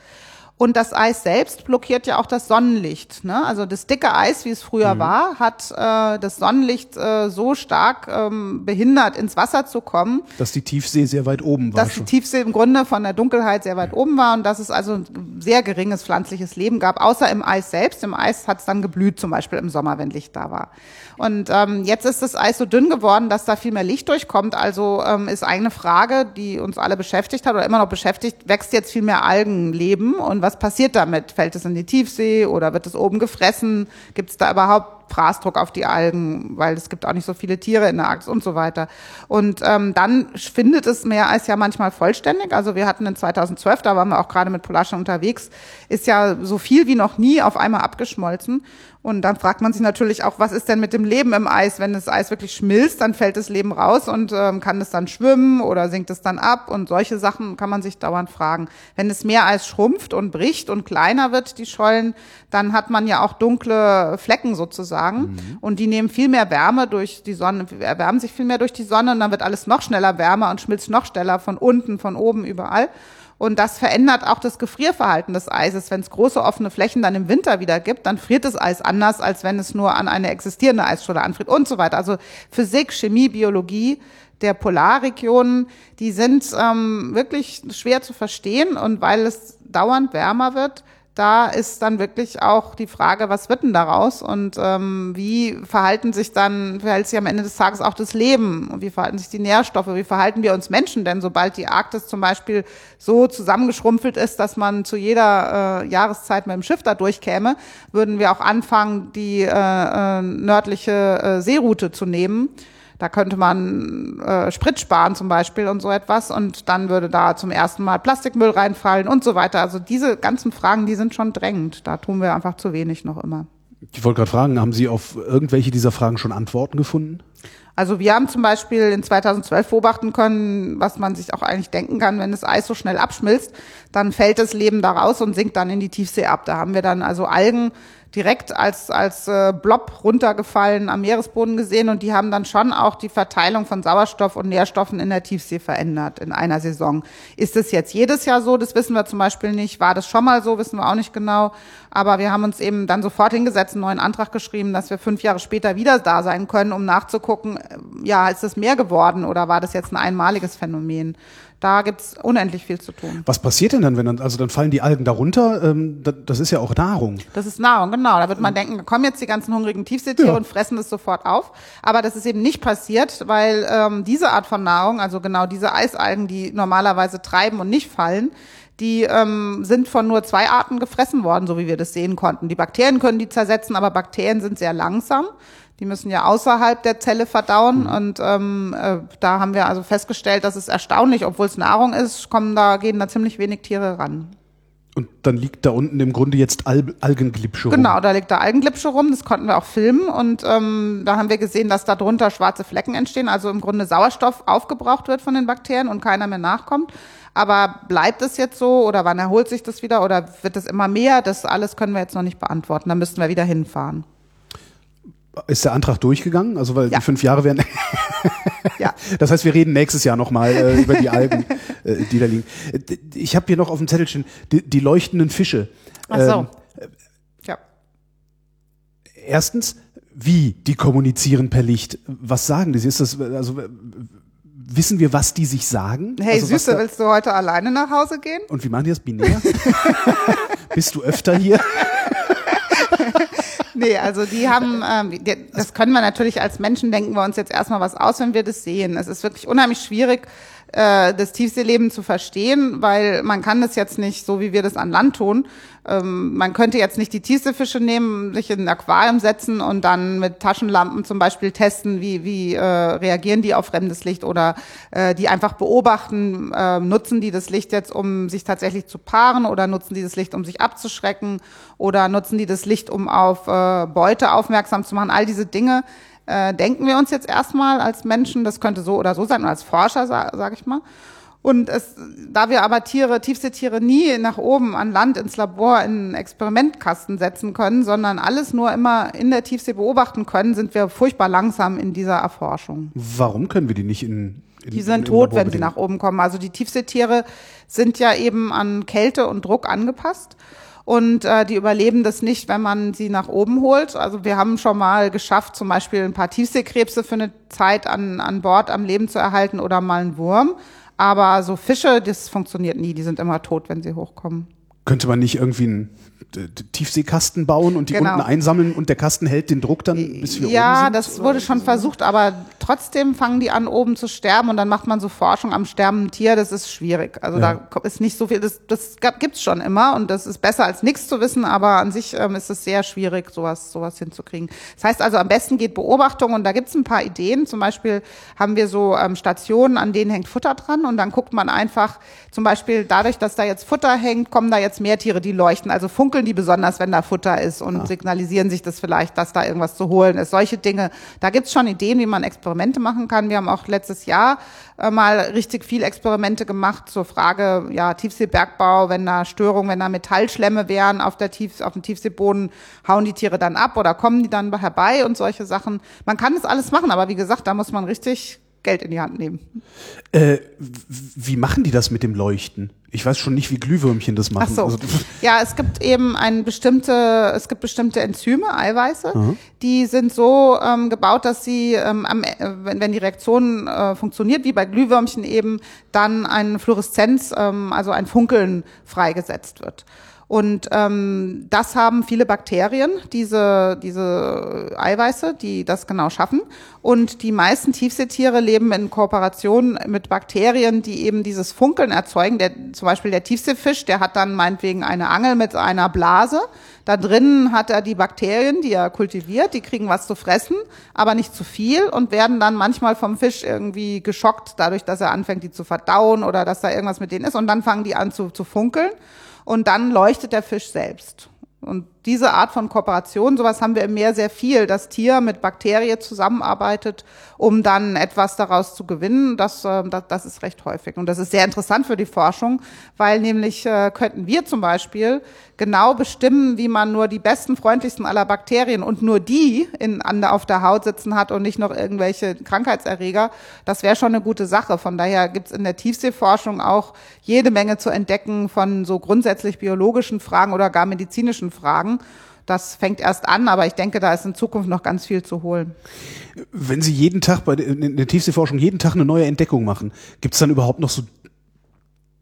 Und das Eis selbst blockiert ja auch das Sonnenlicht. Ne? Also das dicke Eis, wie es früher mhm. war, hat äh, das Sonnenlicht äh, so stark ähm, behindert, ins Wasser zu kommen. Dass die Tiefsee sehr weit oben war. Dass schon. die Tiefsee im Grunde von der Dunkelheit sehr weit ja. oben war und dass es also ein sehr geringes pflanzliches Leben gab, außer im Eis selbst. Im Eis hat es dann geblüht, zum Beispiel im Sommer, wenn Licht da war. Und ähm, jetzt ist das Eis so dünn geworden, dass da viel mehr Licht durchkommt. Also ähm, ist eine Frage, die uns alle beschäftigt hat oder immer noch beschäftigt, wächst jetzt viel mehr Algenleben und was was passiert damit? Fällt es in die Tiefsee oder wird es oben gefressen? Gibt es da überhaupt Fraßdruck auf die Algen, weil es gibt auch nicht so viele Tiere in der Arktis und so weiter. Und ähm, dann findet es Meereis ja manchmal vollständig. Also wir hatten in 2012, da waren wir auch gerade mit Polarschen unterwegs, ist ja so viel wie noch nie auf einmal abgeschmolzen. Und dann fragt man sich natürlich auch, was ist denn mit dem Leben im Eis? Wenn das Eis wirklich schmilzt, dann fällt das Leben raus und ähm, kann es dann schwimmen oder sinkt es dann ab? Und solche Sachen kann man sich dauernd fragen. Wenn das Meereis schrumpft und bricht und kleiner wird, die Schollen, dann hat man ja auch dunkle Flecken sozusagen. Mhm. Und die nehmen viel mehr Wärme durch die Sonne, erwärmen sich viel mehr durch die Sonne und dann wird alles noch schneller wärmer und schmilzt noch schneller von unten, von oben, überall. Und das verändert auch das Gefrierverhalten des Eises. Wenn es große offene Flächen dann im Winter wieder gibt, dann friert das Eis anders, als wenn es nur an eine existierende Eisscholle anfriert und so weiter. Also Physik, Chemie, Biologie, der Polarregionen, die sind ähm, wirklich schwer zu verstehen und weil es dauernd wärmer wird, da ist dann wirklich auch die Frage, was wird denn daraus und ähm, wie verhalten sich dann, verhält sich am Ende des Tages auch das Leben und wie verhalten sich die Nährstoffe, wie verhalten wir uns Menschen denn, sobald die Arktis zum Beispiel so zusammengeschrumpelt ist, dass man zu jeder äh, Jahreszeit mit dem Schiff da durchkäme, würden wir auch anfangen, die äh, äh, nördliche äh, Seeroute zu nehmen. Da könnte man äh, Sprit sparen zum Beispiel und so etwas und dann würde da zum ersten Mal Plastikmüll reinfallen und so weiter. Also diese ganzen Fragen, die sind schon drängend. Da tun wir einfach zu wenig noch immer. Ich wollte gerade fragen, haben Sie auf irgendwelche dieser Fragen schon Antworten gefunden? Also wir haben zum Beispiel in 2012 beobachten können, was man sich auch eigentlich denken kann, wenn das Eis so schnell abschmilzt, dann fällt das Leben da raus und sinkt dann in die Tiefsee ab. Da haben wir dann also Algen direkt als, als äh, Blob runtergefallen am Meeresboden gesehen und die haben dann schon auch die Verteilung von Sauerstoff und Nährstoffen in der Tiefsee verändert in einer Saison. Ist es jetzt jedes Jahr so? Das wissen wir zum Beispiel nicht. War das schon mal so? Wissen wir auch nicht genau. Aber wir haben uns eben dann sofort hingesetzt, einen neuen Antrag geschrieben, dass wir fünf Jahre später wieder da sein können, um nachzugucken, äh, ja, ist es mehr geworden oder war das jetzt ein einmaliges Phänomen? Da gibt's unendlich viel zu tun. Was passiert denn dann, wenn dann, also dann fallen die Algen darunter? Ähm, das ist ja auch Nahrung. Das ist Nahrung, genau. Da wird man denken, da kommen jetzt die ganzen hungrigen Tiefseetiere Ja. und fressen das sofort auf. Aber das ist eben nicht passiert, weil ähm, diese Art von Nahrung, also genau diese Eisalgen, die normalerweise treiben und nicht fallen, die ähm, sind von nur zwei Arten gefressen worden, so wie wir das sehen konnten. Die Bakterien können die zersetzen, aber Bakterien sind sehr langsam. Die müssen ja außerhalb der Zelle verdauen und ähm, äh, da haben wir also festgestellt, dass es erstaunlich, obwohl es Nahrung ist, kommen da gehen da ziemlich wenig Tiere ran. Und dann liegt da unten im Grunde jetzt Al Algenglipsche rum. Genau, da liegt da Algenglipsche rum, das konnten wir auch filmen und ähm, da haben wir gesehen, dass da drunter schwarze Flecken entstehen, also im Grunde Sauerstoff aufgebraucht wird von den Bakterien und keiner mehr nachkommt. Aber bleibt es jetzt so oder wann erholt sich das wieder oder wird es immer mehr? Das alles können wir jetzt noch nicht beantworten. Da müssten wir wieder hinfahren. Ist der Antrag durchgegangen? Also weil Ja. die fünf Jahre werden. Ja. Das heißt, wir reden nächstes Jahr nochmal äh, über die Algen, äh, die da liegen. Ich habe hier noch auf dem Zettel stehen, die, die leuchtenden Fische. Ach so. Ähm, Ja. erstens, wie die kommunizieren per Licht? Was sagen die? Ist das, also, wissen wir, was die sich sagen? Hey also, Süße, willst du heute alleine nach Hause gehen? Und wie machen die das binär? Bist du öfter hier? Nee, also die haben, ähm, das können wir natürlich als Menschen, denken wir uns jetzt erstmal was aus, wenn wir das sehen. Es ist wirklich unheimlich schwierig, äh, das Tiefseeleben zu verstehen, weil man kann das jetzt nicht so, wie wir das an Land tun. Ähm, man könnte jetzt nicht die Tiefseefische nehmen, sich in ein Aquarium setzen und dann mit Taschenlampen zum Beispiel testen, wie, wie äh, reagieren die auf fremdes Licht oder äh, die einfach beobachten, äh, nutzen die das Licht jetzt, um sich tatsächlich zu paaren oder nutzen die das Licht, um sich abzuschrecken oder nutzen die das Licht, um auf äh, Beute aufmerksam zu machen. All diese Dinge äh, denken wir uns jetzt erstmal als Menschen, das könnte so oder so sein, oder als Forscher, sage sag ich mal. Und es, da wir aber Tiere, Tiefseetiere nie nach oben an Land ins Labor in einen Experimentkasten setzen können, sondern alles nur immer in der Tiefsee beobachten können, sind wir furchtbar langsam in dieser Erforschung. Warum können wir die nicht in, in Die sind in tot, wenn sie nach oben kommen. Also die Tiefseetiere sind ja eben an Kälte und Druck angepasst. Und äh, die überleben das nicht, wenn man sie nach oben holt. Also wir haben schon mal geschafft, zum Beispiel ein paar Tiefseekrebse für eine Zeit an, an Bord am Leben zu erhalten oder mal einen Wurm. Aber so Fische, das funktioniert nie. Die sind immer tot, wenn sie hochkommen. Könnte man nicht irgendwie äh, Tiefseekasten bauen und die Genau. unten einsammeln und der Kasten hält den Druck dann, bis wir oben Ja, das wurde schon versucht, aber trotzdem fangen die an, oben zu sterben und dann macht man so Forschung am sterbenden Tier. Das ist schwierig. Also Ja. da ist nicht so viel, das, das gibt's schon immer und das ist besser als nichts zu wissen, aber an sich ähm, ist es sehr schwierig, sowas, sowas hinzukriegen. Das heißt also, am besten geht Beobachtung und da gibt's ein paar Ideen. Zum Beispiel haben wir so ähm, Stationen, an denen hängt Futter dran und dann guckt man einfach, zum Beispiel dadurch, dass da jetzt Futter hängt, kommen da jetzt mehr Tiere, die leuchten. Also funkeln die besonders, wenn da Futter ist und signalisieren sich das vielleicht, dass da irgendwas zu holen ist. Solche Dinge. Da gibt's schon Ideen, wie man Experimente machen kann. Wir haben auch letztes Jahr äh, mal richtig viel Experimente gemacht zur Frage, ja, Tiefseebergbau, wenn da Störungen, wenn da Metallschlemme wären auf der Tief, auf dem Tiefseeboden, hauen die Tiere dann ab oder kommen die dann herbei und solche Sachen. Man kann das alles machen, aber wie gesagt, da muss man richtig Geld in die Hand nehmen. Äh, wie machen die das mit dem Leuchten? Ich weiß schon nicht, wie Glühwürmchen das machen. Ach so. Also, ja, es gibt eben ein bestimmte, es gibt bestimmte Enzyme, Eiweiße, die sind so ähm, gebaut, dass sie, ähm, am, äh, wenn, wenn die Reaktion äh, funktioniert, wie bei Glühwürmchen eben, dann ein Fluoreszenz, ähm, also ein Funkeln freigesetzt wird. Und ähm, das haben viele Bakterien, diese, diese Eiweiße, die das genau schaffen. Und die meisten Tiefseetiere leben in Kooperation mit Bakterien, die eben dieses Funkeln erzeugen. Der, zum Beispiel der Tiefseefisch, der hat dann meinetwegen eine Angel mit einer Blase. Da drinnen hat er die Bakterien, die er kultiviert, die kriegen was zu fressen, aber nicht zu viel und werden dann manchmal vom Fisch irgendwie geschockt, dadurch, dass er anfängt, die zu verdauen oder dass da irgendwas mit denen ist. Und dann fangen die an zu, zu funkeln und dann leuchtet der Fisch selbst. Und diese Art von Kooperation, sowas haben wir im Meer sehr viel, dass Tier mit Bakterie zusammenarbeitet, um dann etwas daraus zu gewinnen. Das, äh, das, ist recht häufig. Und das ist sehr interessant für die Forschung, weil nämlich äh, könnten wir zum Beispiel genau bestimmen, wie man nur die besten, freundlichsten aller Bakterien und nur die in, an, auf der Haut sitzen hat und nicht noch irgendwelche Krankheitserreger. Das wäre schon eine gute Sache. Von daher gibt's in der Tiefseeforschung auch jede Menge zu entdecken von so grundsätzlich biologischen Fragen oder gar medizinischen Fragen. Das fängt erst an, aber ich denke, da ist in Zukunft noch ganz viel zu holen. wenn Sie jeden Tag bei der, in der Tiefseeforschung jeden Tag eine neue Entdeckung machen, gibt es dann überhaupt noch so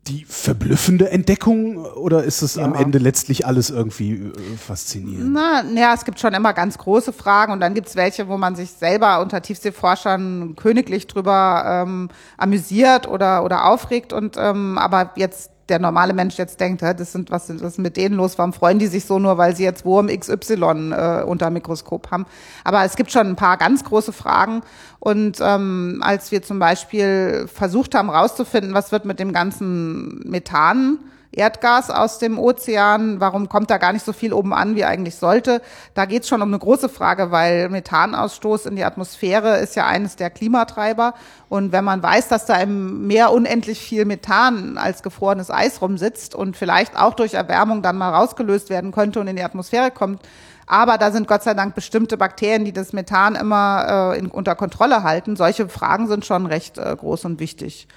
die verblüffende Entdeckung oder ist es am Ja. Ende letztlich alles irgendwie äh, faszinierend? Na, ja, es gibt schon immer ganz große Fragen und dann gibt's welche, wo man sich selber unter Tiefseeforschern königlich drüber ähm, amüsiert oder oder aufregt und ähm, aber jetzt der normale Mensch jetzt denkt, das sind was, was ist mit denen los? Warum freuen die sich so nur, weil sie jetzt Wurm XY äh, unter Mikroskop haben? Aber es gibt schon ein paar ganz große Fragen und ähm, als wir zum Beispiel versucht haben, rauszufinden, was wird mit dem ganzen Methan Erdgas aus dem Ozean, warum kommt da gar nicht so viel oben an, wie eigentlich sollte? Da geht es schon um eine große Frage, weil Methanausstoß in die Atmosphäre ist ja eines der Klimatreiber. Und wenn man weiß, dass da im Meer unendlich viel Methan als gefrorenes Eis rumsitzt und vielleicht auch durch Erwärmung dann mal rausgelöst werden könnte und in die Atmosphäre kommt, aber da sind Gott sei Dank bestimmte Bakterien, die das Methan immer äh, in, unter Kontrolle halten. Solche Fragen sind schon recht äh, groß und wichtig.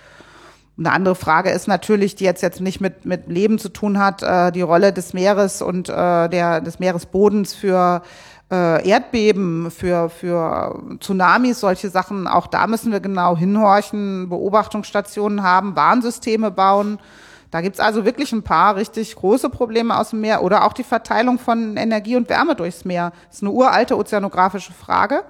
Eine andere Frage ist natürlich, die jetzt, jetzt nicht mit, mit Leben zu tun hat, äh, die Rolle des Meeres und äh, der, des Meeresbodens für äh, Erdbeben, für, für Tsunamis, solche Sachen. Auch da müssen wir genau hinhorchen, Beobachtungsstationen haben, Warnsysteme bauen. Da gibt's also wirklich ein paar richtig große Probleme aus dem Meer oder auch die Verteilung von Energie und Wärme durchs Meer. Das ist eine uralte ozeanografische Frage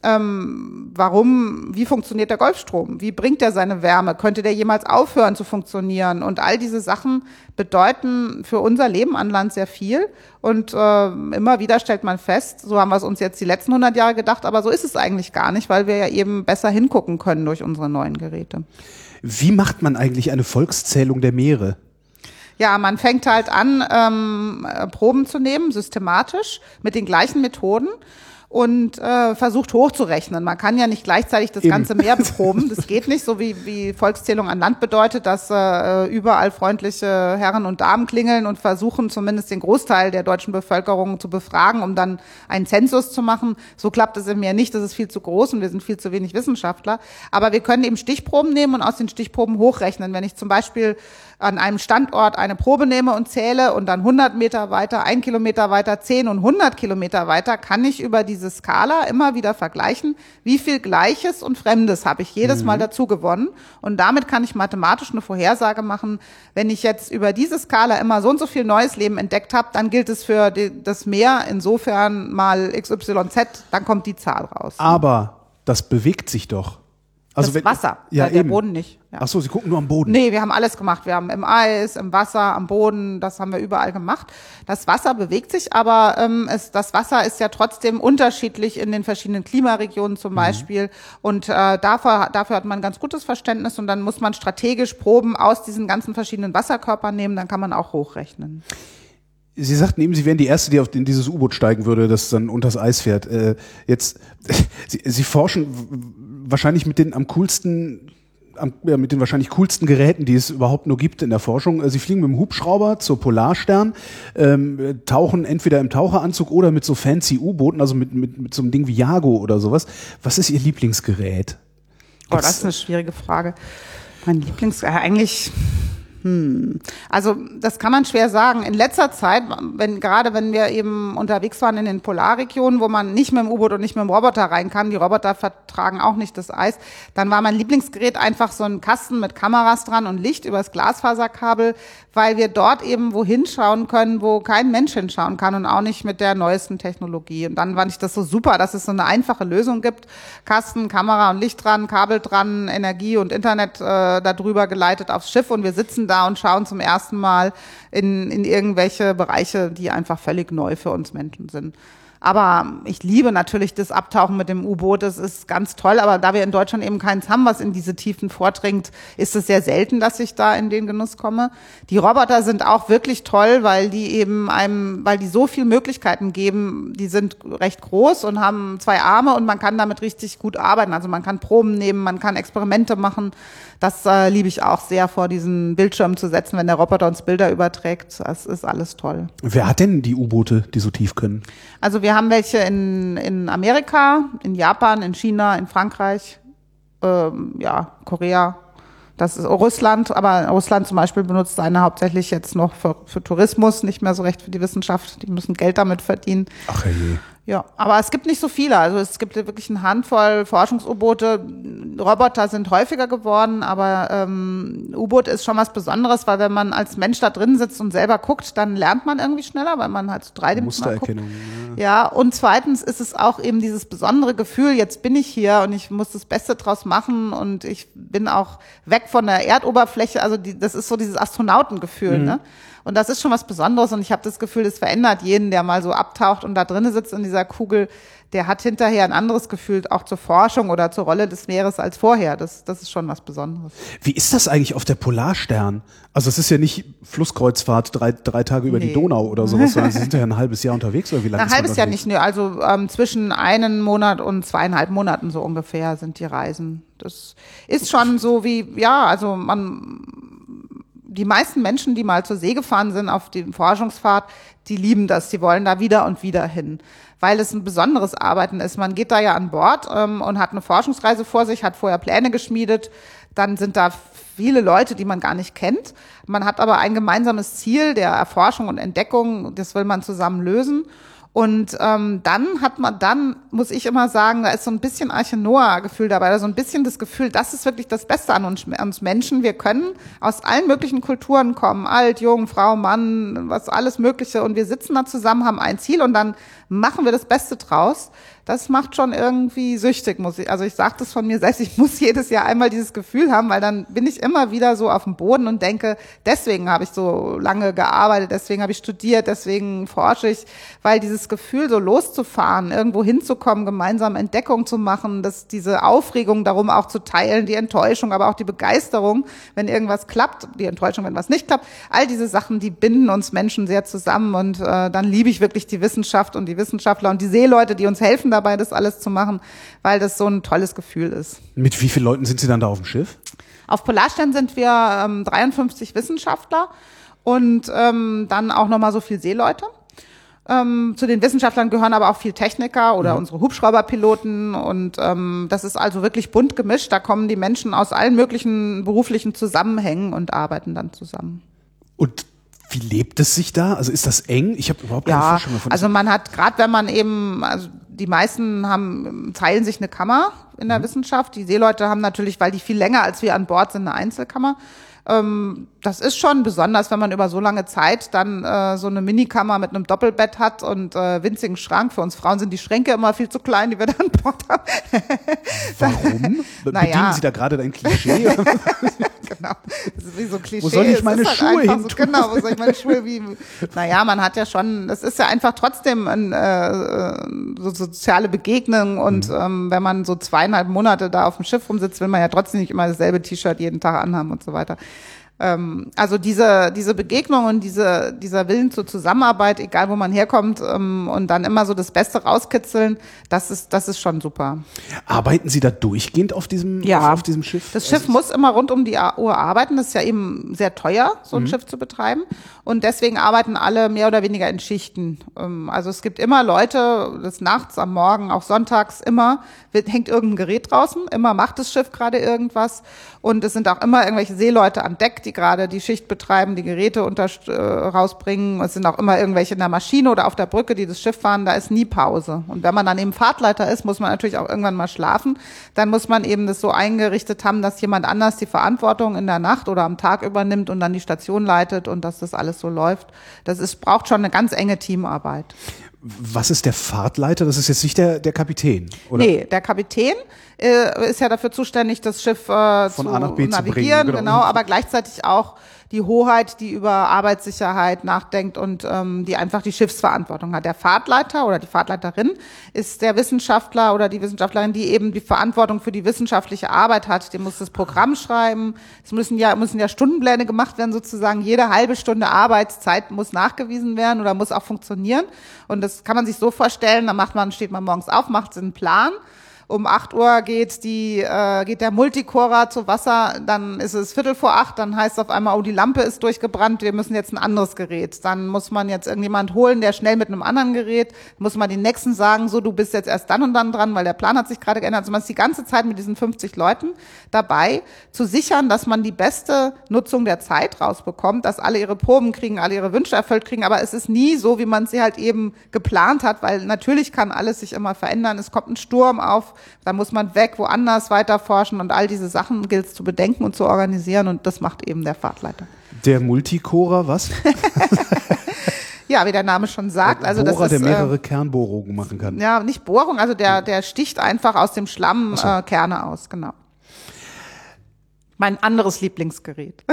ähm, warum, wie funktioniert der Golfstrom? Wie bringt er seine Wärme? Könnte der jemals aufhören zu funktionieren? Und all diese Sachen bedeuten für unser Leben an Land sehr viel. Und äh, immer wieder stellt man fest, so haben wir es uns jetzt die letzten 100 Jahre gedacht, aber so ist es eigentlich gar nicht, weil wir ja eben besser hingucken können durch unsere neuen Geräte. Wie macht man eigentlich eine Volkszählung der Meere? Ja, man fängt halt an, ähm, äh, Proben zu nehmen, systematisch, mit den gleichen Methoden und äh, versucht hochzurechnen. Man kann ja nicht gleichzeitig das Eben. ganze Meer beproben. Das geht nicht, so wie, wie Volkszählung an Land bedeutet, dass äh, überall freundliche Herren und Damen klingeln und versuchen zumindest den Großteil der deutschen Bevölkerung zu befragen, um dann einen Zensus zu machen. So klappt es im Meer nicht, das ist viel zu groß und wir sind viel zu wenig Wissenschaftler. Aber wir können eben Stichproben nehmen und aus den Stichproben hochrechnen. Wenn ich zum Beispiel an einem Standort eine Probe nehme und zähle und dann 100 Meter weiter, ein Kilometer weiter, 10 und 100 Kilometer weiter, kann ich über diese Skala immer wieder vergleichen, wie viel Gleiches und Fremdes habe ich jedes Mal dazu gewonnen. Und damit kann ich mathematisch eine Vorhersage machen. Wenn ich jetzt über diese Skala immer so und so viel neues Leben entdeckt habe, dann gilt es für die, das Meer insofern mal XYZ, dann kommt die Zahl raus. Aber das bewegt sich doch. Also das wenn- Wasser, ja, der eben. Boden nicht. Ja. Ach so, Sie gucken nur am Boden. Nee, wir haben alles gemacht. Wir haben im Eis, im Wasser, am Boden, das haben wir überall gemacht. Das Wasser bewegt sich, aber ähm, es, das Wasser ist ja trotzdem unterschiedlich in den verschiedenen Klimaregionen zum Beispiel. Und äh, dafür, dafür hat man ein ganz gutes Verständnis und dann muss man strategisch Proben aus diesen ganzen verschiedenen Wasserkörpern nehmen, dann kann man auch hochrechnen. Sie sagten eben, Sie wären die Erste, die auf in dieses U-Boot steigen würde, das dann unters Eis fährt. Äh, jetzt, Sie, Sie forschen wahrscheinlich mit den am coolsten, am, ja, mit den wahrscheinlich coolsten Geräten, die es überhaupt nur gibt in der Forschung. Äh, Sie fliegen mit dem Hubschrauber zur Polarstern, ähm, äh, tauchen entweder im Taucheranzug oder mit so fancy U-Booten, also mit, mit, mit so einem Ding wie Jago oder sowas. Was ist Ihr Lieblingsgerät? Oh, das ist eine schwierige Frage. Mein Lieblings, äh, eigentlich, hm. Also das kann man schwer sagen. In letzter Zeit, wenn gerade wenn wir eben unterwegs waren in den Polarregionen, wo man nicht mit dem U-Boot und nicht mit dem Roboter rein kann, die Roboter vertragen auch nicht das Eis, dann war mein Lieblingsgerät einfach so ein Kasten mit Kameras dran und Licht übers Glasfaserkabel, weil wir dort eben wohin schauen können, wo kein Mensch hinschauen kann und auch nicht mit der neuesten Technologie. Und dann fand ich das so super, dass es so eine einfache Lösung gibt. Kasten, Kamera und Licht dran, Kabel dran, Energie und Internet äh, darüber geleitet aufs Schiff und wir sitzen da und schauen zum ersten Mal in, in irgendwelche Bereiche, die einfach völlig neu für uns Menschen sind. Aber ich liebe natürlich das Abtauchen mit dem U-Boot. Das ist ganz toll. Aber da wir in Deutschland eben keins haben, was in diese Tiefen vordringt, ist es sehr selten, dass ich da in den Genuss komme. Die Roboter sind auch wirklich toll, weil die eben einem, weil die so viele Möglichkeiten geben. Die sind recht groß und haben zwei Arme und man kann damit richtig gut arbeiten. Also man kann Proben nehmen, man kann Experimente machen. Das äh, liebe ich auch sehr, vor diesen Bildschirm zu setzen, wenn der Roboter uns Bilder überträgt. Das ist alles toll. Wer hat denn die U-Boote, die so tief können? Also wir haben welche in, in Amerika, in Japan, in China, in Frankreich, ähm, ja, Korea. Das ist Russland, aber Russland zum Beispiel benutzt seine hauptsächlich jetzt noch für, für Tourismus, nicht mehr so recht für die Wissenschaft. Die müssen Geld damit verdienen. Ach je. Ja, aber es gibt nicht so viele. Also es gibt wirklich eine Handvoll Forschungs-U-Boote. Roboter sind häufiger geworden, aber ähm, U-Boot ist schon was Besonderes, weil wenn man als Mensch da drin sitzt und selber guckt, dann lernt man irgendwie schneller, weil man halt so dreidimensional guckt. Ja. Ja, und zweitens ist es auch eben dieses besondere Gefühl, jetzt bin ich hier und ich muss das Beste draus machen und ich bin auch weg von der Erdoberfläche. Also die, das ist so dieses Astronautengefühl, ne? Und das ist schon was Besonderes und ich habe das Gefühl, das verändert jeden, der mal so abtaucht und da drinnen sitzt in dieser Kugel, der hat hinterher ein anderes Gefühl auch zur Forschung oder zur Rolle des Meeres als vorher. Das, das ist schon was Besonderes. Wie ist das eigentlich auf der Polarstern? Also es ist ja nicht Flusskreuzfahrt drei, drei Tage über die Nee. Donau oder sowas, sondern Sie sind ja ein halbes Jahr unterwegs oder wie lange Ein halbes Jahr nicht, nö. Also ähm, zwischen einen Monat und zweieinhalb Monaten so ungefähr sind die Reisen. Das ist schon so wie, ja, also man, die meisten Menschen, die mal zur See gefahren sind auf die Forschungsfahrt, die lieben das, die wollen da wieder und wieder hin, weil es ein besonderes Arbeiten ist. Man geht da ja an Bord ähm, und hat eine Forschungsreise vor sich, hat vorher Pläne geschmiedet, dann sind da viele Leute, die man gar nicht kennt. Man hat aber ein gemeinsames Ziel der Erforschung und Entdeckung, das will man zusammen lösen. Und ähm, dann hat man, dann muss ich immer sagen, da ist so ein bisschen Arche-Noah-Gefühl dabei, da so ein bisschen das Gefühl, das ist wirklich das Beste an uns, an uns Menschen. Wir können aus allen möglichen Kulturen kommen, alt, jung, Frau, Mann, was alles Mögliche. Und wir sitzen da zusammen, haben ein Ziel und dann machen wir das Beste draus. Das macht schon irgendwie süchtig, muss ich. Also ich sage das von mir selbst, ich muss jedes Jahr einmal dieses Gefühl haben, weil dann bin ich immer wieder so auf dem Boden und denke, deswegen habe ich so lange gearbeitet, deswegen habe ich studiert, deswegen forsche ich, weil dieses Gefühl, so loszufahren, irgendwo hinzukommen, gemeinsam Entdeckung zu machen, dass diese Aufregung darum auch zu teilen, die Enttäuschung, aber auch die Begeisterung, wenn irgendwas klappt, die Enttäuschung, wenn was nicht klappt, all diese Sachen, die binden uns Menschen sehr zusammen und äh, dann liebe ich wirklich die Wissenschaft und die Wissenschaftler und die Seeleute, die uns helfen dabei, das alles zu machen, weil das so ein tolles Gefühl ist. Mit wie vielen Leuten sind Sie dann da auf dem Schiff? Auf Polarstern sind wir ähm, 53 Wissenschaftler und ähm, dann auch nochmal so viel Seeleute. Ähm, zu den Wissenschaftlern gehören aber auch viel Techniker oder unsere Hubschrauberpiloten und ähm, das ist also wirklich bunt gemischt. Da kommen die Menschen aus allen möglichen beruflichen Zusammenhängen und arbeiten dann zusammen. Und wie lebt es sich da? Also ist das eng? Ich habe überhaupt keine Ja, Vorstellung davon. also man hat gerade, wenn man eben, also die meisten haben teilen sich eine Kammer in der Wissenschaft. Die Seeleute haben natürlich, weil die viel länger als wir an Bord sind, eine Einzelkammer. Ähm, das ist schon besonders, wenn man über so lange Zeit dann äh, so eine Minikammer mit einem Doppelbett hat und äh, winzigen Schrank. Für uns Frauen sind die Schränke immer viel zu klein, die wir da an Bord haben. Warum? Naja. Bedienen Sie da gerade dein Klischee? genau. Das ist wie so ein Klischee. Wo soll ich Es meine halt Schuhe hin so? Genau, wo soll ich meine Schuhe wie, naja, man hat ja schon, das ist ja einfach trotzdem ein, äh, so soziale Begegnung und Mhm. ähm, wenn man so zweieinhalb Monate da auf dem Schiff rumsitzt, will man ja trotzdem nicht immer dasselbe T-Shirt jeden Tag anhaben und so weiter. Ähm, also diese, diese Begegnung und diese, dieser Willen zur Zusammenarbeit, egal wo man herkommt, ähm, und dann immer so das Beste rauskitzeln, das ist, das ist schon super. Arbeiten Sie da durchgehend auf diesem, Ja. auf, auf diesem Schiff? Das Schiff muss immer rund um die Uhr arbeiten. Das ist ja eben sehr teuer, so Mhm. ein Schiff zu betreiben. Und deswegen arbeiten alle mehr oder weniger in Schichten. Ähm, Also es gibt immer Leute, des Nachts, am Morgen, auch sonntags, immer wird, hängt irgendein Gerät draußen. Immer macht das Schiff gerade irgendwas. Und es sind auch immer irgendwelche Seeleute an Deck, die gerade die Schicht betreiben, die Geräte unter, äh, rausbringen. Es sind auch immer irgendwelche in der Maschine oder auf der Brücke, die das Schiff fahren. Da ist nie Pause. Und wenn man dann eben Fahrtleiter ist, muss man natürlich auch irgendwann mal schlafen. Dann muss man eben das so eingerichtet haben, dass jemand anders die Verantwortung in der Nacht oder am Tag übernimmt und dann die Station leitet und dass das alles so läuft. Das ist, braucht schon eine ganz enge Teamarbeit. Was ist der Fahrtleiter? Das ist jetzt nicht der, der Kapitän, oder? Nee, der Kapitän äh, ist ja dafür zuständig, das Schiff äh, Von zu A nach B zu navigieren, bringen, genau. genau, aber gleichzeitig auch die Hoheit, die über Arbeitssicherheit nachdenkt und ähm, die einfach die Schiffsverantwortung hat. Der Fahrtleiter oder die Fahrtleiterin ist der Wissenschaftler oder die Wissenschaftlerin, die eben die Verantwortung für die wissenschaftliche Arbeit hat. Die muss das Programm schreiben. Es müssen ja müssen ja Stundenpläne gemacht werden sozusagen. Jede halbe Stunde Arbeitszeit muss nachgewiesen werden oder muss auch funktionieren. Und das kann man sich so vorstellen. Da macht man steht man morgens auf, macht einen Plan um 8 Uhr geht die äh, geht der Multicorer zu Wasser, dann ist es Viertel vor acht, dann heißt es auf einmal, oh die Lampe ist durchgebrannt, wir müssen jetzt ein anderes Gerät. Dann muss man jetzt irgendjemand holen, der schnell mit einem anderen Gerät, muss man den nächsten sagen, so du bist jetzt erst dann und dann dran, weil der Plan hat sich gerade geändert. Also man ist die ganze Zeit mit diesen 50 Leuten dabei, zu sichern, dass man die beste Nutzung der Zeit rausbekommt, dass alle ihre Proben kriegen, alle ihre Wünsche erfüllt kriegen, aber es ist nie so, wie man sie halt eben geplant hat, weil natürlich kann alles sich immer verändern. Es kommt ein Sturm auf, da muss man weg, woanders weiter forschen und all diese Sachen gilt es zu bedenken und zu organisieren und das macht eben der Fahrtleiter. Der Multicorer, was? Ja, wie der Name schon sagt, also das Bohrer, ist der äh, mehrere Kernbohrungen machen kann. ja nicht Bohrung, also der der sticht einfach aus dem Schlamm äh, Kerne aus, genau. Mein anderes Lieblingsgerät.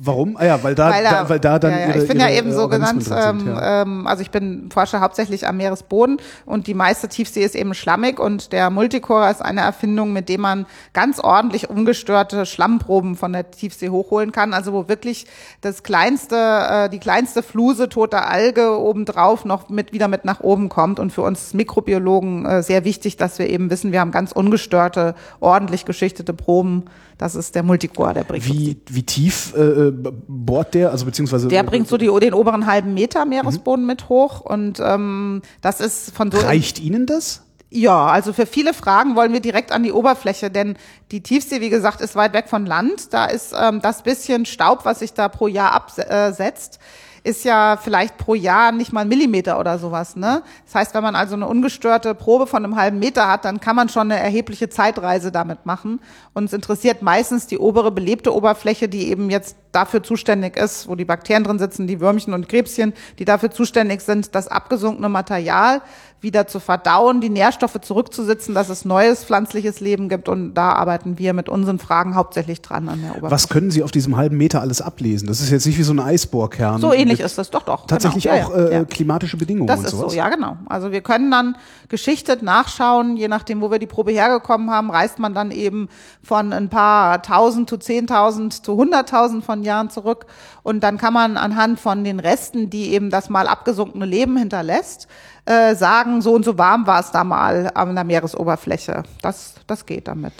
Warum? Ah ja, weil da, weil, er, da, weil da dann ja, ja. ihre, ich bin ja eben so genannt, drin ähm, sind, ja. ähm, also ich bin forsche hauptsächlich am Meeresboden und die meiste Tiefsee ist eben schlammig und der Multicorer ist eine Erfindung, mit dem man ganz ordentlich ungestörte Schlammproben von der Tiefsee hochholen kann, also wo wirklich das kleinste, äh, die kleinste Fluse toter Alge obendrauf noch mit wieder mit nach oben kommt und für uns Mikrobiologen äh, sehr wichtig, dass wir eben wissen, wir haben ganz ungestörte, ordentlich geschichtete Proben. Das ist der Multicorer, der bringt Wie, wie tief äh, äh, bohrt der? Also beziehungsweise der bringt so die, den oberen halben Meter Meeresboden mit hoch und ähm, das ist von so reicht Ihnen das? ja, also für viele Fragen wollen wir direkt an die Oberfläche, denn die Tiefsee, wie gesagt, ist weit weg von Land. Da ist ähm, das bisschen Staub, was sich da pro Jahr absetzt, ist ja vielleicht pro Jahr nicht mal ein Millimeter oder sowas. Ne? Das heißt, wenn man also eine ungestörte Probe von einem halben Meter hat, dann kann man schon eine erhebliche Zeitreise damit machen. Und es interessiert meistens die obere belebte Oberfläche, die eben jetzt dafür zuständig ist, wo die Bakterien drin sitzen, die Würmchen und Krebschen, die dafür zuständig sind, das abgesunkene Material wieder zu verdauen, die Nährstoffe zurückzusitzen, dass es neues pflanzliches Leben gibt. Und da arbeiten wir mit unseren Fragen hauptsächlich dran an der Oberfläche. Was können Sie auf diesem halben Meter alles ablesen? Das ist jetzt nicht wie so ein Eisbohrkern. So ähnlich ist das, doch, doch. Tatsächlich genau. Auch äh, ja. klimatische Bedingungen Das und ist sowas. so, ja genau. Also wir können dann geschichtet nachschauen, je nachdem, wo wir die Probe hergekommen haben, reist man dann eben von ein paar tausend zu zehntausend zu hunderttausend von Jahren zurück und dann kann man anhand von den Resten, die eben das mal abgesunkene Leben hinterlässt, äh, sagen, so und so warm war es da mal an der Meeresoberfläche. Das, das geht damit.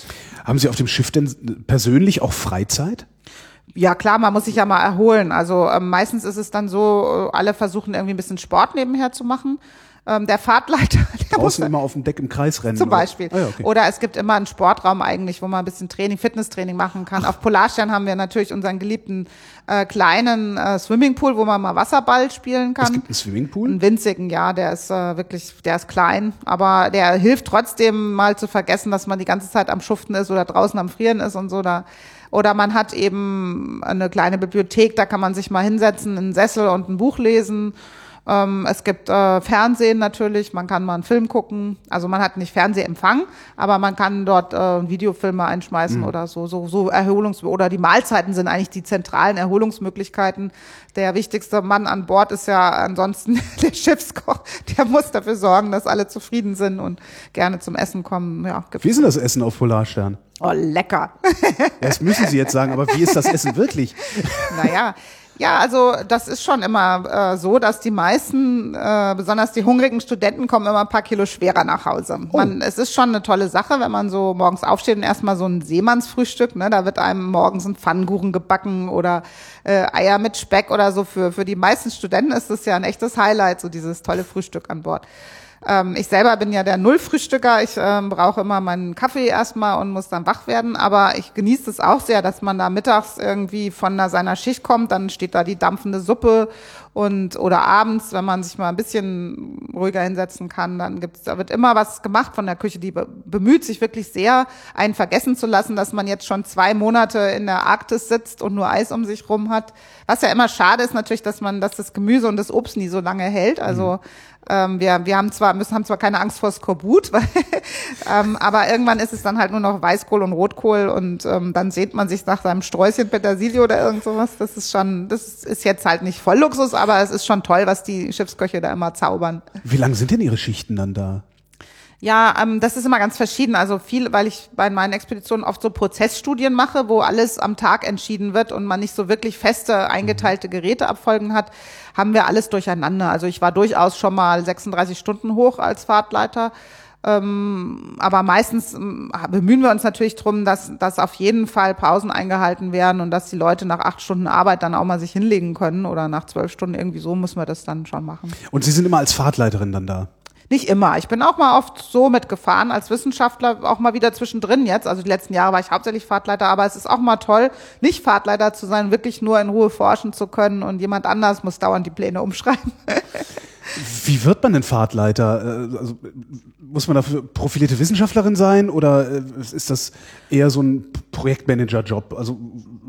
Haben Sie auf dem Schiff denn persönlich auch Freizeit? Ja klar, man muss sich ja mal erholen. Also ähm, meistens ist es dann so, äh, alle versuchen irgendwie ein bisschen Sport nebenher zu machen. Ähm, der Fahrtleiter, der muss Draußen immer auf dem Deck im Kreis rennen? zum oder? Beispiel. Ah, ja, okay. Oder es gibt immer einen Sportraum eigentlich, wo man ein bisschen Training, Fitnesstraining machen kann. Auf Polarstern haben wir natürlich unseren geliebten äh, kleinen äh, Swimmingpool, wo man mal Wasserball spielen kann. es gibt einen Swimmingpool? Einen winzigen, ja, der ist äh, wirklich, der ist klein, aber der hilft trotzdem mal zu vergessen, dass man die ganze Zeit am Schuften ist oder draußen am Frieren ist und so. Da, oder man hat eben eine kleine Bibliothek, da kann man sich mal hinsetzen, einen Sessel und ein Buch lesen. Ähm, es gibt äh, Fernsehen natürlich, man kann mal einen Film gucken. Also man hat nicht Fernsehempfang, aber man kann dort äh, Videofilme einschmeißen oder so, so, so Erholungs- oder die Mahlzeiten sind eigentlich die zentralen Erholungsmöglichkeiten. Der wichtigste Mann an Bord ist ja ansonsten der Schiffskoch. Der muss dafür sorgen, dass alle zufrieden sind und gerne zum Essen kommen. Ja, Wie ist denn das Essen auf Polarstern? oh, lecker. Das müssen Sie jetzt sagen, aber wie ist das Essen wirklich? Naja, ja, also das ist schon immer äh, so, dass die meisten, äh, besonders die hungrigen Studenten, kommen immer ein paar Kilo schwerer nach Hause. Man, es ist schon eine tolle Sache, wenn man so morgens aufsteht und erstmal so ein Seemannsfrühstück, ne, da wird einem morgens ein Pfannkuchen gebacken oder äh, Eier mit Speck oder so. Für, für die meisten Studenten ist das ja ein echtes Highlight, so dieses tolle Frühstück an Bord. Ähm, ich selber bin ja der Nullfrühstücker. Ich ähm, brauche immer meinen Kaffee erstmal und muss dann wach werden. Aber ich genieße es auch sehr, dass man da mittags irgendwie von seiner Schicht kommt. Dann steht da die dampfende Suppe und oder abends, wenn man sich mal ein bisschen ruhiger hinsetzen kann, dann gibt's, da wird immer was gemacht von der Küche. Die be bemüht sich wirklich sehr, einen vergessen zu lassen, dass man jetzt schon zwei Monate in der Arktis sitzt und nur Eis um sich rum hat. Was ja immer schade ist natürlich, dass man, dass das Gemüse und das Obst nie so lange hält. Also ähm, wir, wir haben zwar, müssen, haben zwar keine Angst vor Skorbut, weil, ähm, aber irgendwann ist es dann halt nur noch Weißkohl und Rotkohl und ähm, dann sehnt man sich nach seinem Sträußchen Petersilie oder irgend sowas. Das ist schon, das ist jetzt halt nicht voll Luxus, aber es ist schon toll, was die Schiffsköche da immer zaubern. Wie lang sind denn Ihre Schichten dann da? Ja, ähm, das ist immer ganz verschieden. Also viel, weil ich bei meinen Expeditionen oft so Prozessstudien mache, wo alles am Tag entschieden wird und man nicht so wirklich feste eingeteilte Geräteabfolgen hat, haben wir alles durcheinander. Also ich war durchaus schon mal 36 Stunden hoch als Fahrtleiter. Ähm, aber meistens ähm, bemühen wir uns natürlich drum, dass, dass auf jeden Fall Pausen eingehalten werden und dass die Leute nach acht Stunden Arbeit dann auch mal sich hinlegen können oder nach zwölf Stunden irgendwie so müssen wir das dann schon machen. Und Sie sind immer als Fahrtleiterin dann da? Nicht immer. Ich bin auch mal oft so mitgefahren als Wissenschaftler, auch mal wieder zwischendrin jetzt. Also die letzten Jahre war ich hauptsächlich Fahrtleiter, aber es ist auch mal toll, nicht Fahrtleiter zu sein, wirklich nur in Ruhe forschen zu können und jemand anders muss dauernd die Pläne umschreiben. Wie wird man denn Fahrtleiter? Äh, Also, muss man dafür profilierte Wissenschaftlerin sein oder äh, ist das eher so ein Projektmanager-Job? Also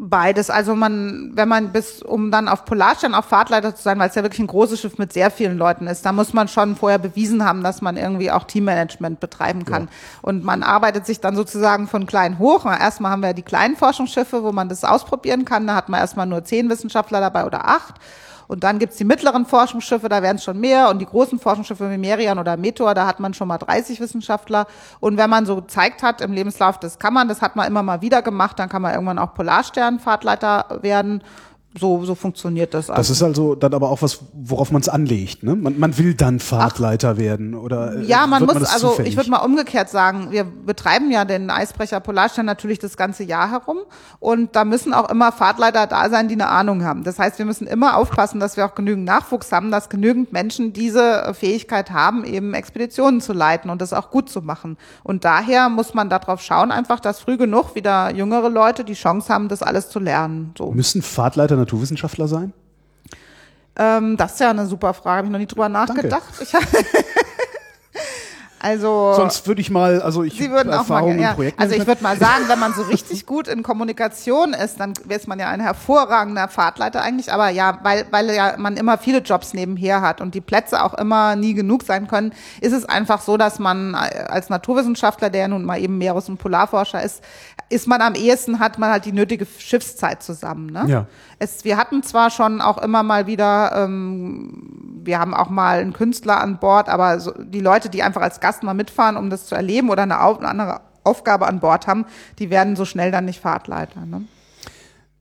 Beides. Also man, wenn man bis, um dann auf Polarstern auch Fahrtleiter zu sein, weil es ja wirklich ein großes Schiff mit sehr vielen Leuten ist, da muss man schon vorher bewiesen haben, dass man irgendwie auch Teammanagement betreiben kann. Und man arbeitet sich dann sozusagen von klein hoch. Erstmal haben wir die kleinen Forschungsschiffe, wo man das ausprobieren kann. Da hat man erstmal nur zehn Wissenschaftler dabei oder acht. Und dann gibt's die mittleren Forschungsschiffe, da werden es schon mehr. Und die großen Forschungsschiffe wie Merian oder Meteor, da hat man schon mal 30 Wissenschaftler. Und wenn man so gezeigt hat im Lebenslauf, das kann man, das hat man immer mal wieder gemacht, dann kann man irgendwann auch Polarsternfahrtleiter werden. So, so funktioniert das. das Also. ist also dann aber auch was, worauf man es anlegt. Ne? Man, man will dann Fahrtleiter werden oder äh, Ja, man muss, das also zufällig? ich würde mal umgekehrt sagen, wir betreiben ja den Eisbrecher Polarstern natürlich das ganze Jahr herum und da müssen auch immer Fahrtleiter da sein, die eine Ahnung haben. Das heißt, wir müssen immer aufpassen, dass wir auch genügend Nachwuchs haben, dass genügend Menschen diese Fähigkeit haben, eben Expeditionen zu leiten und das auch gut zu machen. Und daher muss man darauf schauen, einfach, dass früh genug wieder jüngere Leute die Chance haben, das alles zu lernen. So. Müssen Fahrtleiter Naturwissenschaftler sein? Ähm, das ist ja eine super Frage, habe ich noch nie drüber nachgedacht. Also Sonst würde ich mal, also ich Sie würden auch mal, Erfahrung ja. Also ich würde mal sagen, wenn man so richtig gut in Kommunikation ist, dann ist man ja ein hervorragender Fahrtleiter eigentlich. Aber ja, weil, weil ja man immer viele Jobs nebenher hat und die Plätze auch immer nie genug sein können, ist es einfach so, dass man als Naturwissenschaftler, der ja nun mal eben Meeres- und Polarforscher ist, ist man am ehesten, hat man halt die nötige Schiffszeit zusammen. Ne? Ja. Es, wir hatten zwar schon auch immer mal wieder, ähm, wir haben auch mal einen Künstler an Bord, aber so, die Leute, die einfach als Gast mal mitfahren, um das zu erleben oder eine, eine andere Aufgabe an Bord haben, die werden so schnell dann nicht Fahrtleiter. Ne?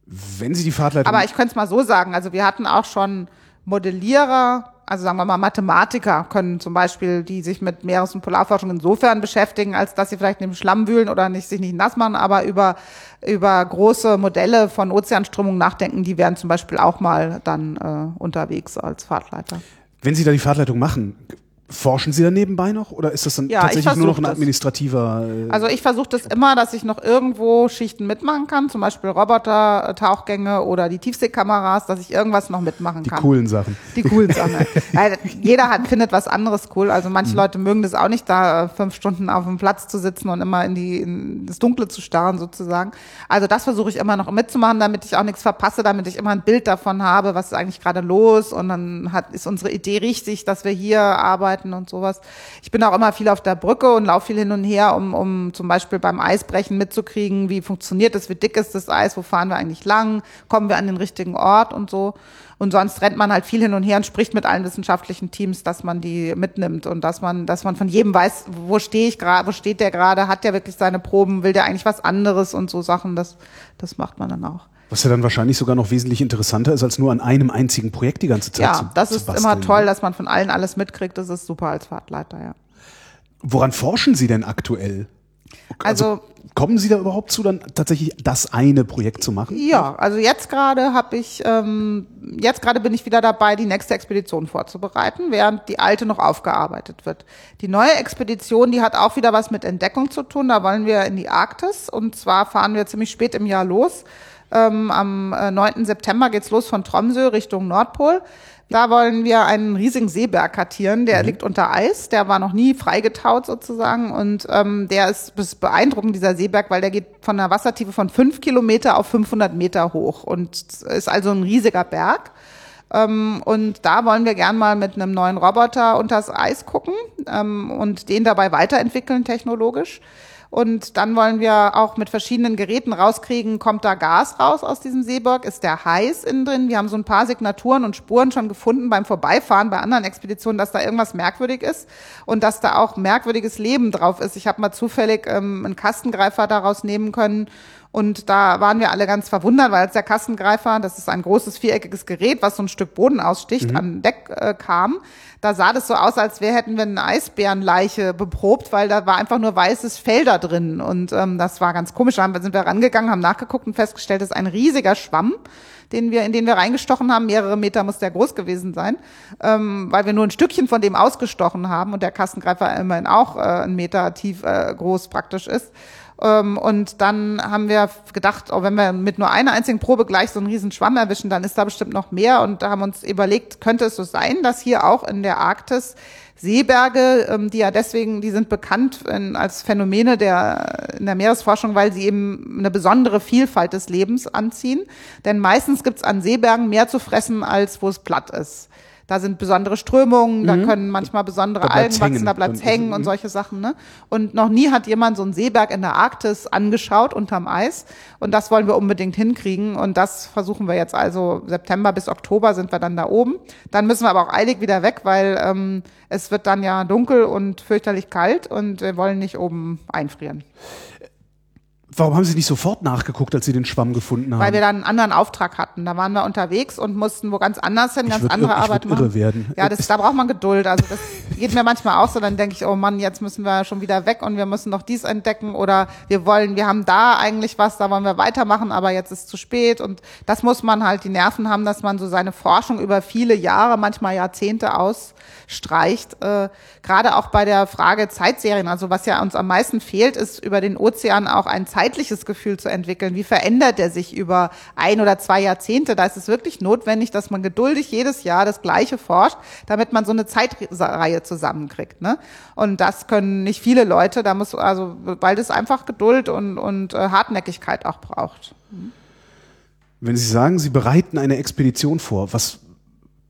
Wenn Sie die Fahrtleitung Aber ich könnte es mal so sagen, also wir hatten auch schon Modellierer, also sagen wir mal Mathematiker können zum Beispiel, die sich mit Meeres- und Polarforschung insofern beschäftigen, als dass sie vielleicht in dem Schlamm wühlen oder nicht, sich nicht nass machen, aber über, über große Modelle von Ozeanströmungen nachdenken, die wären zum Beispiel auch mal dann äh, unterwegs als Fahrtleiter. wenn Sie da die Fahrtleitung machen, Forschen Sie da nebenbei noch oder ist das dann Ja, ich tatsächlich nur noch ein administrativer? Äh, Also ich versuche das immer, dass ich noch irgendwo Schichten mitmachen kann, zum Beispiel Roboter, Tauchgänge oder die Tiefseekameras, dass ich irgendwas noch mitmachen die kann. coolen Sachen. Die coolen Sachen. ja, jeder hat, findet was anderes cool. Also manche Leute mögen das auch nicht, da fünf Stunden auf dem Platz zu sitzen und immer in die in das Dunkle zu starren sozusagen. Also das versuche ich immer noch mitzumachen, damit ich auch nichts verpasse, damit ich immer ein Bild davon habe, was ist eigentlich gerade los und dann hat ist unsere Idee richtig, dass wir hier arbeiten und sowas. Ich bin auch immer viel auf der Brücke und laufe viel hin und her, um, um zum Beispiel beim Eisbrechen mitzukriegen, wie funktioniert das, wie dick ist das Eis, wo fahren wir eigentlich lang, kommen wir an den richtigen Ort und so. Und sonst rennt man halt viel hin und her und spricht mit allen wissenschaftlichen Teams, dass man die mitnimmt und dass man, dass man von jedem weiß, wo stehe ich gerade, wo steht der gerade, hat der wirklich seine Proben, will der eigentlich was anderes und so Sachen. Das, das macht man dann auch. Was ja dann wahrscheinlich sogar noch wesentlich interessanter ist, als nur an einem einzigen Projekt die ganze Zeit zu Ja, das ist basteln. immer toll, dass man von allen alles mitkriegt. Das ist super als Fahrtleiter, ja. Woran forschen Sie denn aktuell? Also, Kommen Sie da überhaupt zu, dann tatsächlich das eine Projekt zu machen? ja, also jetzt gerade habe ich, ähm, jetzt gerade bin ich wieder dabei, die nächste Expedition vorzubereiten, während die alte noch aufgearbeitet wird. Die neue Expedition, die hat auch wieder was mit Entdeckung zu tun. Da wollen wir in die Arktis und zwar fahren wir ziemlich spät im Jahr los. Ähm, am äh, 9. September geht's los von Tromsø Richtung Nordpol. Da wollen wir einen riesigen Seeberg kartieren, der liegt unter Eis, der war noch nie freigetaut sozusagen und ähm, der ist, ist beeindruckend, dieser Seeberg, weil der geht von einer Wassertiefe von fünf Kilometer auf 500 Meter hoch und ist also ein riesiger Berg. Ähm, und da wollen wir gern mal mit einem neuen Roboter unters Eis gucken ähm, und den dabei weiterentwickeln technologisch. Und dann wollen wir auch mit verschiedenen Geräten rauskriegen, kommt da Gas raus aus diesem Seeberg? Ist der heiß innen drin? Wir haben so ein paar Signaturen und Spuren schon gefunden beim Vorbeifahren bei anderen Expeditionen, dass da irgendwas merkwürdig ist und dass da auch merkwürdiges Leben drauf ist. Ich habe mal zufällig ähm, einen Kastengreifer daraus nehmen können und da waren wir alle ganz verwundert, weil als der Kastengreifer, das ist ein großes viereckiges Gerät, was so ein Stück Boden aussticht, an Deck äh, kam, da sah das so aus, als wäre hätten wir eine Eisbärenleiche beprobt, weil da war einfach nur weißes Fell da drin. Und ähm, das war ganz komisch. Da haben wir- sind wir rangegangen, haben nachgeguckt und festgestellt, das ist ein riesiger Schwamm, den wir, in den wir reingestochen haben. Mehrere Meter muss der groß gewesen sein, ähm, weil wir nur ein Stückchen von dem ausgestochen haben und der Kastengreifer immerhin auch äh, einen Meter tief äh, groß praktisch ist. Ähm, und dann haben wir gedacht, oh, wenn wir mit nur einer einzigen Probe gleich so einen riesen Schwamm erwischen, dann ist da bestimmt noch mehr. Und da haben wir uns überlegt, könnte es so sein, dass hier auch in der Arktis Seeberge, ähm, die ja deswegen, die sind bekannt in, als Phänomene der, in der Meeresforschung, weil sie eben eine besondere Vielfalt des Lebens anziehen. Denn meistens gibt's an Seebergen mehr zu fressen, als wo es platt ist. Da sind besondere Strömungen, da können manchmal besondere Mhm. Da Algen wachsen, hängen. da bleibt's Dann- hängen und mhm. solche Sachen. Ne? Und noch nie hat jemand so einen Seeberg in der Arktis angeschaut unterm Eis. Und das wollen wir unbedingt hinkriegen. Und das versuchen wir jetzt also September bis Oktober sind wir dann da oben. Dann müssen wir aber auch eilig wieder weg, weil ähm, es wird dann ja dunkel und fürchterlich kalt und wir wollen nicht oben einfrieren. Warum haben Sie nicht sofort nachgeguckt, als Sie den Schwamm gefunden haben? Weil wir dann einen anderen Auftrag hatten. Da waren wir unterwegs und mussten wo ganz anders hin, ganz würd andere irre- ich Arbeit würd machen. irre werden. Ja, das, da braucht man Geduld. Also das geht mir manchmal auch so. Dann denke ich, oh Mann, jetzt müssen wir schon wieder weg und wir müssen noch dies entdecken oder wir wollen, wir haben da eigentlich was, da wollen wir weitermachen, aber jetzt ist zu spät. Und das muss man halt die Nerven haben, dass man so seine Forschung über viele Jahre, manchmal Jahrzehnte ausstreicht. Äh, Gerade auch bei der Frage Zeitserien. Also was ja uns am meisten fehlt, ist über den Ozean auch ein zeitliches Gefühl zu entwickeln. Wie verändert er sich über ein oder zwei Jahrzehnte? Da ist es wirklich notwendig, dass man geduldig jedes Jahr das Gleiche forscht, damit man so eine Zeitreihe zusammenkriegt. Ne? Und das können nicht viele Leute. Da muss also, weil das einfach Geduld und, und äh, Hartnäckigkeit auch braucht. Wenn Sie sagen, Sie bereiten eine Expedition vor, was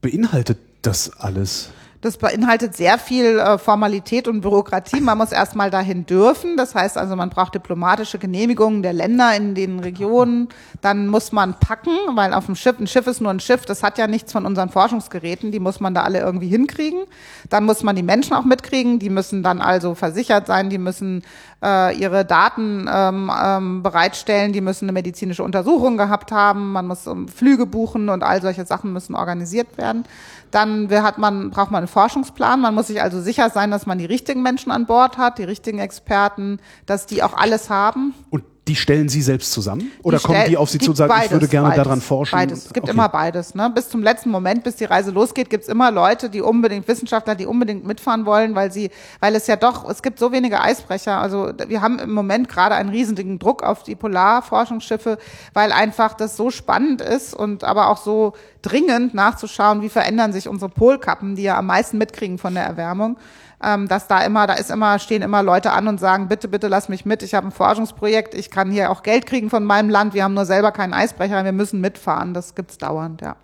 beinhaltet das alles? Das beinhaltet sehr viel äh, Formalität und Bürokratie. Man muss erstmal dahin dürfen. Das heißt also, man braucht diplomatische Genehmigungen der Länder in den Regionen. Dann muss man packen, weil auf dem Schiff, ein Schiff ist nur ein Schiff, das hat ja nichts von unseren Forschungsgeräten, die muss man da alle irgendwie hinkriegen. Dann muss man die Menschen auch mitkriegen, die müssen dann also versichert sein, die müssen äh, ihre Daten ähm, ähm, bereitstellen, die müssen eine medizinische Untersuchung gehabt haben, man muss um, Flüge buchen und all solche Sachen müssen organisiert werden. Dann hat man, braucht man einen Forschungsplan. Man muss sich also sicher sein, dass man die richtigen Menschen an Bord hat, die richtigen Experten, dass die auch alles haben. Und Die stellen Sie selbst zusammen? Oder Die kommen die auf Sie zu und sagen, ich beides, würde gerne beides, daran forschen? Beides. Es gibt Okay. immer beides. Ne? Bis zum letzten Moment, bis die Reise losgeht, gibt es immer Leute, die unbedingt, Wissenschaftler, die unbedingt mitfahren wollen, weil sie, weil es ja doch, es gibt so wenige Eisbrecher. Also wir haben im Moment gerade einen riesigen Druck auf die Polarforschungsschiffe, weil einfach das so spannend ist und aber auch so dringend nachzuschauen, wie verändern sich unsere Polkappen, die ja am meisten mitkriegen von der Erwärmung ähm, dass da immer, da ist immer, stehen immer Leute an und sagen, bitte, bitte lass mich mit, ich habe ein Forschungsprojekt, ich kann hier auch Geld kriegen von meinem Land, wir haben nur selber keinen Eisbrecher, wir müssen mitfahren, das gibt's dauernd, ja.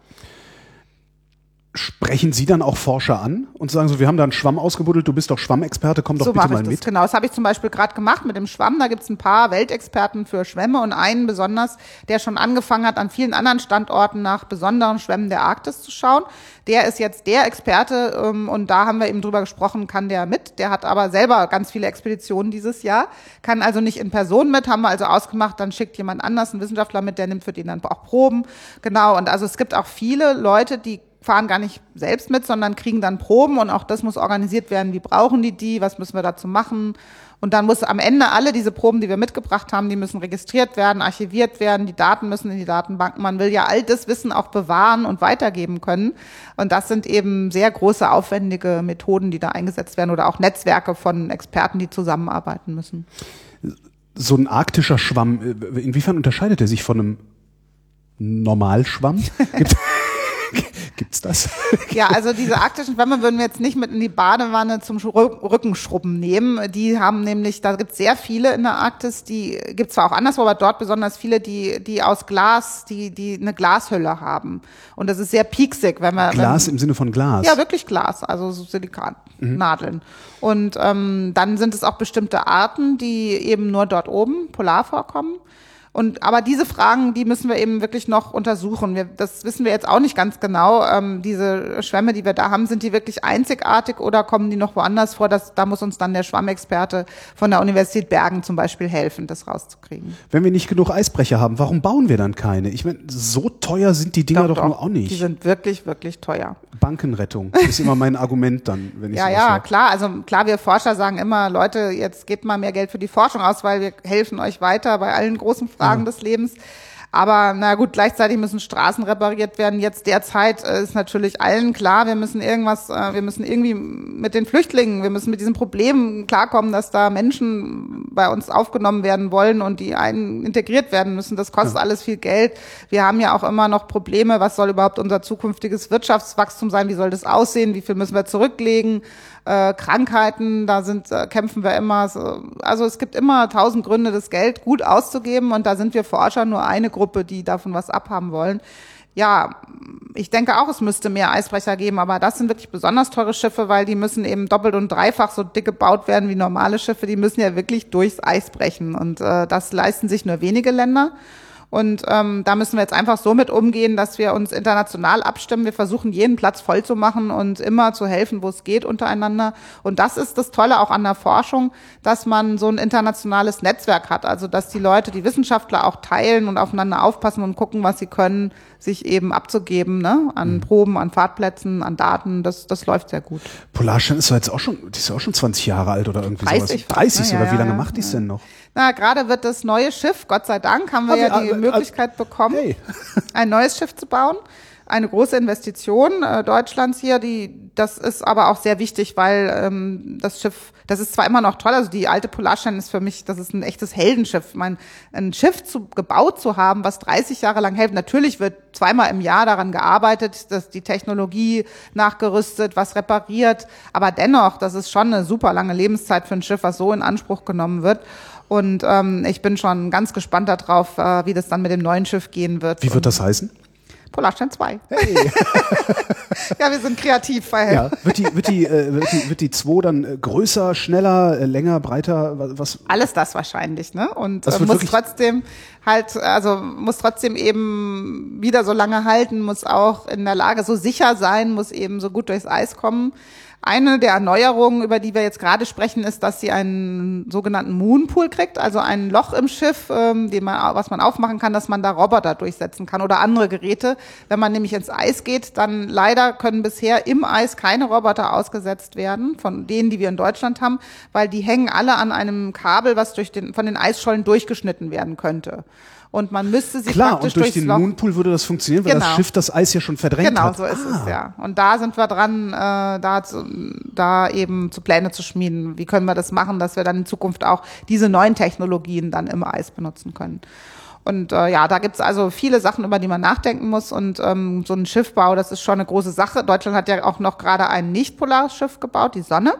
Sprechen Sie dann auch Forscher an und sagen so, wir haben da einen Schwamm ausgebuddelt, du bist doch Schwammexperte, komm doch so bitte mal ich das, mit. genau. Das habe ich zum Beispiel gerade gemacht mit dem Schwamm. Da gibt's ein paar Weltexperten für Schwämme und einen besonders, der schon angefangen hat, an vielen anderen Standorten nach besonderen Schwämmen der Arktis zu schauen. Der ist jetzt der Experte ähm, und da haben wir eben drüber gesprochen, kann der mit. Der hat aber selber ganz viele Expeditionen dieses Jahr, kann also nicht in Person mit, haben wir also ausgemacht, dann schickt jemand anders, ein Wissenschaftler mit, der nimmt für den dann auch Proben. Genau, und also es gibt auch viele Leute, die fahren gar nicht selbst mit, sondern kriegen dann Proben und auch das muss organisiert werden. Wie brauchen die die? Was müssen wir dazu machen? Und dann muss am Ende alle diese Proben, die wir mitgebracht haben, die müssen registriert werden, archiviert werden, die Daten müssen in die Datenbanken. Man will ja all das Wissen auch bewahren und weitergeben können. Und das sind eben sehr große, aufwendige Methoden, die da eingesetzt werden oder auch Netzwerke von Experten, die zusammenarbeiten müssen. So ein arktischer Schwamm, äh, inwiefern unterscheidet er sich von einem Normalschwamm? Gibt, gibt's das? Ja, also diese arktischen Schwämme würden wir jetzt nicht mit in die Badewanne zum Schru- Rückenschrubben nehmen. Die haben nämlich, da gibt es sehr viele in der Arktis, die gibt zwar auch anderswo, aber dort besonders viele, die, die aus Glas, die, die eine Glashülle haben. Und das ist sehr pieksig, wenn wir. Glas wenn, im Sinne von Glas. ja, wirklich Glas, also so Silikatnadeln. Und ähm, dann sind es auch bestimmte Arten, die eben nur dort oben polar vorkommen. Und aber diese Fragen, die müssen wir eben wirklich noch untersuchen. Wir, das wissen wir jetzt auch nicht ganz genau. Ähm, diese Schwämme, die wir da haben, sind die wirklich einzigartig oder kommen die noch woanders vor? Das, da muss uns dann der Schwammexperte von der Universität Bergen zum Beispiel helfen, das rauszukriegen. Wenn wir nicht genug Eisbrecher haben, warum bauen wir dann keine? Ich meine, so teuer sind die Dinger doch, nur auch Die nicht. sind wirklich, wirklich teuer. Bankenrettung ist immer mein Argument dann, wenn ich Ja, ja, höre. klar. Also klar, wir Forscher sagen immer, Leute, jetzt gebt mal mehr Geld für die Forschung aus, weil wir helfen euch weiter bei allen großen Fragen des Lebens. Aber na gut, gleichzeitig müssen Straßen repariert werden. Jetzt derzeit äh, ist natürlich allen klar, wir müssen irgendwas, äh, wir müssen irgendwie mit den Flüchtlingen, wir müssen mit diesem Problem klarkommen, dass da Menschen bei uns aufgenommen werden wollen und die einen integriert werden müssen. Das kostet alles viel Geld. Wir haben ja auch immer noch Probleme. Was soll überhaupt unser zukünftiges Wirtschaftswachstum sein? Wie soll das aussehen? Wie viel müssen wir zurücklegen? Äh, Krankheiten, da sind, äh, kämpfen wir immer. So. Also es gibt immer tausend Gründe, das Geld gut auszugeben und da sind wir Forscher nur eine Gruppe, die davon was abhaben wollen. Ja, ich denke auch, es müsste mehr Eisbrecher geben, aber das sind wirklich besonders teure Schiffe, weil die müssen eben doppelt und dreifach so dick gebaut werden wie normale Schiffe. Die müssen ja wirklich durchs Eis brechen und äh, das leisten sich nur wenige Länder. Und ähm, da müssen wir jetzt einfach so mit umgehen, dass wir uns international abstimmen. Wir versuchen, jeden Platz voll zu machen und immer zu helfen, wo es geht untereinander. Und das ist das Tolle auch an der Forschung, dass man so ein internationales Netzwerk hat. Also dass die Leute, die Wissenschaftler auch teilen und aufeinander aufpassen und gucken, was sie können, sich eben abzugeben ne? an Proben, an Fahrtplätzen, an Daten. Das, das läuft sehr gut. Polarstern ist doch jetzt auch schon, die ist ja auch schon 20 Jahre alt oder irgendwie 30 sowas. fast, 30 ne? Ja, Wie lange ja, macht die es ja. denn noch? Na, gerade wird das neue Schiff, Gott sei Dank, haben wir Ah, ja die ah, Möglichkeit bekommen, Hey. ein neues Schiff zu bauen. Eine große Investition äh, Deutschlands hier, die das ist aber auch sehr wichtig, weil ähm, das Schiff, das ist zwar immer noch toll, also die alte Polarstern ist für mich, das ist ein echtes Heldenschiff. Ich meine, ein Schiff zu, gebaut zu haben, was 30 Jahre lang hält, natürlich wird zweimal im Jahr daran gearbeitet, dass die Technologie nachgerüstet, was repariert, aber dennoch, das ist schon eine super lange Lebenszeit für ein Schiff, was so in Anspruch genommen wird. Und ähm, ich bin schon ganz gespannt darauf, äh, wie das dann mit dem neuen Schiff gehen wird. Wie wird das heißen? Polarstern 2. ja, wir sind kreativ bei Ja, wird die, wird die, äh, wird die, wird die 2 dann äh, größer, schneller, äh, länger, breiter, wa- was? Alles das wahrscheinlich, ne? Und Das äh, muss trotzdem halt, also muss trotzdem eben wieder so lange halten, muss auch in der Lage so sicher sein, muss eben so gut durchs Eis kommen. Eine der Erneuerungen, über die wir jetzt gerade sprechen, ist, dass sie einen sogenannten Moonpool kriegt, also ein Loch im Schiff, ähm, den man, was man aufmachen kann, dass man da Roboter durchsetzen kann oder andere Geräte. Wenn man nämlich ins Eis geht, dann leider können bisher im Eis keine Roboter ausgesetzt werden, von denen, die wir in Deutschland haben, weil die hängen alle an einem Kabel, was durch den, von den Eisschollen durchgeschnitten werden könnte und man müsste sie Klar, praktisch und durch den Loch Moonpool würde das funktionieren, weil Genau. das Schiff das Eis ja schon verdrängt Genau, hat. so ist ah. es, ja. Und da sind wir dran, äh, da, zu, da eben zu Pläne zu schmieden. Wie können wir das machen, dass wir dann in Zukunft auch diese neuen Technologien dann im Eis benutzen können. Und äh, ja, da gibt's also viele Sachen, über die man nachdenken muss. Und ähm, so ein Schiffbau, das ist schon eine große Sache. Deutschland hat ja auch noch gerade ein nicht-polares Schiff gebaut, die Sonne.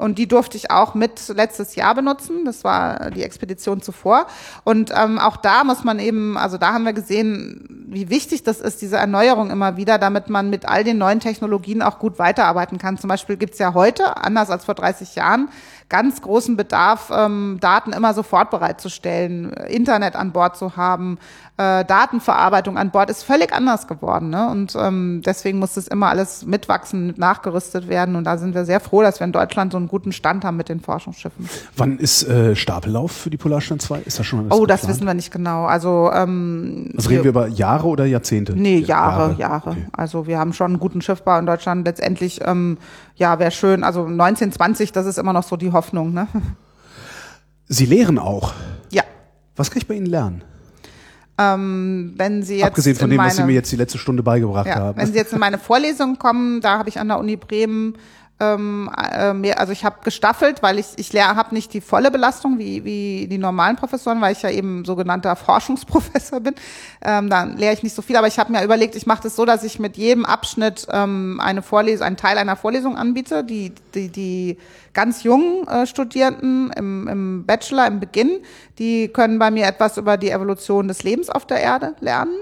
Und die durfte ich auch mit letztes Jahr benutzen. Das war die Expedition zuvor. Und ähm, auch da muss man eben, also da haben wir gesehen, wie wichtig das ist, diese Erneuerung immer wieder, damit man mit all den neuen Technologien auch gut weiterarbeiten kann. Zum Beispiel gibt's ja heute, anders als vor 30 Jahren, ganz großen Bedarf, ähm, Daten immer sofort bereitzustellen, Internet an Bord zu haben, äh, Datenverarbeitung an Bord ist völlig anders geworden. Ne? Und ähm, deswegen muss das immer alles mitwachsen, mit nachgerüstet werden. Und da sind wir sehr froh, dass wir in Deutschland so einen guten Stand haben mit den Forschungsschiffen. Wann ist äh, Stapellauf für die Polarstern 2? Ist das schon alles oh, das geplant? wissen wir nicht genau. Also, ähm, Also reden wir über Jahre oder Jahrzehnte? Nee, Jahre, Jahre. Okay. Also wir haben schon einen guten Schiffbau in Deutschland. Letztendlich, ähm, ja, wäre schön. Also 1920, das ist immer noch so die Hoffnung. Ne? Sie lehren auch. Ja. Was kann ich bei Ihnen lernen? Ähm, wenn Sie jetzt Abgesehen von dem, meine, was Sie mir jetzt die letzte Stunde beigebracht ja, haben. wenn Sie jetzt in meine Vorlesung kommen, da habe ich an der Uni Bremen ähm, äh, mehr, also ich habe gestaffelt, weil ich ich lehre habe nicht die volle Belastung wie wie die normalen Professoren, weil ich ja eben sogenannter Forschungsprofessor bin. Ähm, dann lehre ich nicht so viel, aber ich habe mir überlegt, ich mache das so, dass ich mit jedem Abschnitt ähm, eine Vorlesung, einen Teil einer Vorlesung anbiete, die die die ganz jungen äh, Studierenden im, im Bachelor im Beginn, die können bei mir etwas über die Evolution des Lebens auf der Erde lernen.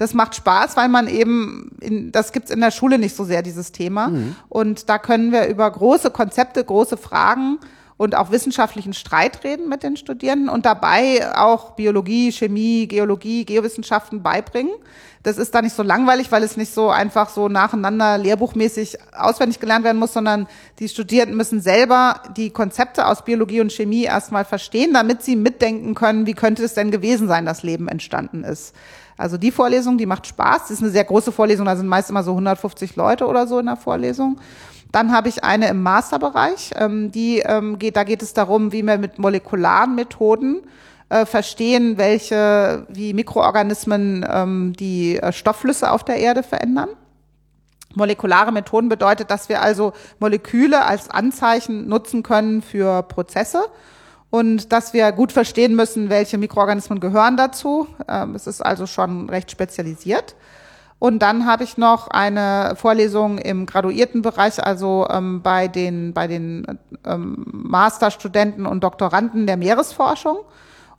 Das macht Spaß, weil man eben, in, das gibt's in der Schule nicht so sehr, dieses Thema. Und da können wir über große Konzepte, große Fragen und auch wissenschaftlichen Streit reden mit den Studierenden und dabei auch Biologie, Chemie, Geologie, Geowissenschaften beibringen. Das ist da nicht so langweilig, weil es nicht so einfach so nacheinander lehrbuchmäßig auswendig gelernt werden muss, sondern die Studierenden müssen selber die Konzepte aus Biologie und Chemie erstmal verstehen, damit sie mitdenken können, wie könnte es denn gewesen sein, dass Leben entstanden ist. Also die Vorlesung, die macht Spaß. Das ist eine sehr große Vorlesung, da sind meist immer so 150 Leute oder so in der Vorlesung. Dann habe ich eine im Masterbereich, ähm, die ähm, geht, da geht es darum, wie wir mit molekularen Methoden äh, verstehen, welche, wie Mikroorganismen ähm, die äh, Stoffflüsse auf der Erde verändern. Molekulare Methoden bedeutet, dass wir also Moleküle als Anzeichen nutzen können für Prozesse und dass wir gut verstehen müssen, welche Mikroorganismen gehören dazu. Ähm, Es ist also schon recht spezialisiert. Und dann habe ich noch eine Vorlesung im Graduiertenbereich, also ähm, bei den, bei den ähm, Masterstudenten und Doktoranden der Meeresforschung.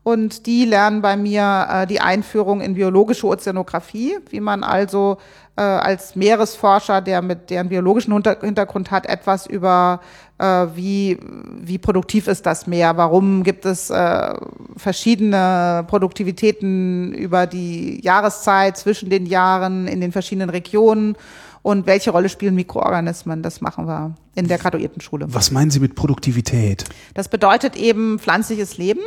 Und die lernen bei mir äh, die Einführung in biologische Ozeanographie, wie man also äh, als Meeresforscher, der mit deren biologischen Hinter Hintergrund hat, etwas über äh, wie wie produktiv ist das Meer, warum gibt es äh, verschiedene Produktivitäten über die Jahreszeit zwischen den Jahren in den verschiedenen Regionen und welche Rolle spielen Mikroorganismen? Das machen wir in der Graduiertenschule. Was meinen Sie mit Produktivität? Das bedeutet eben pflanzliches Leben.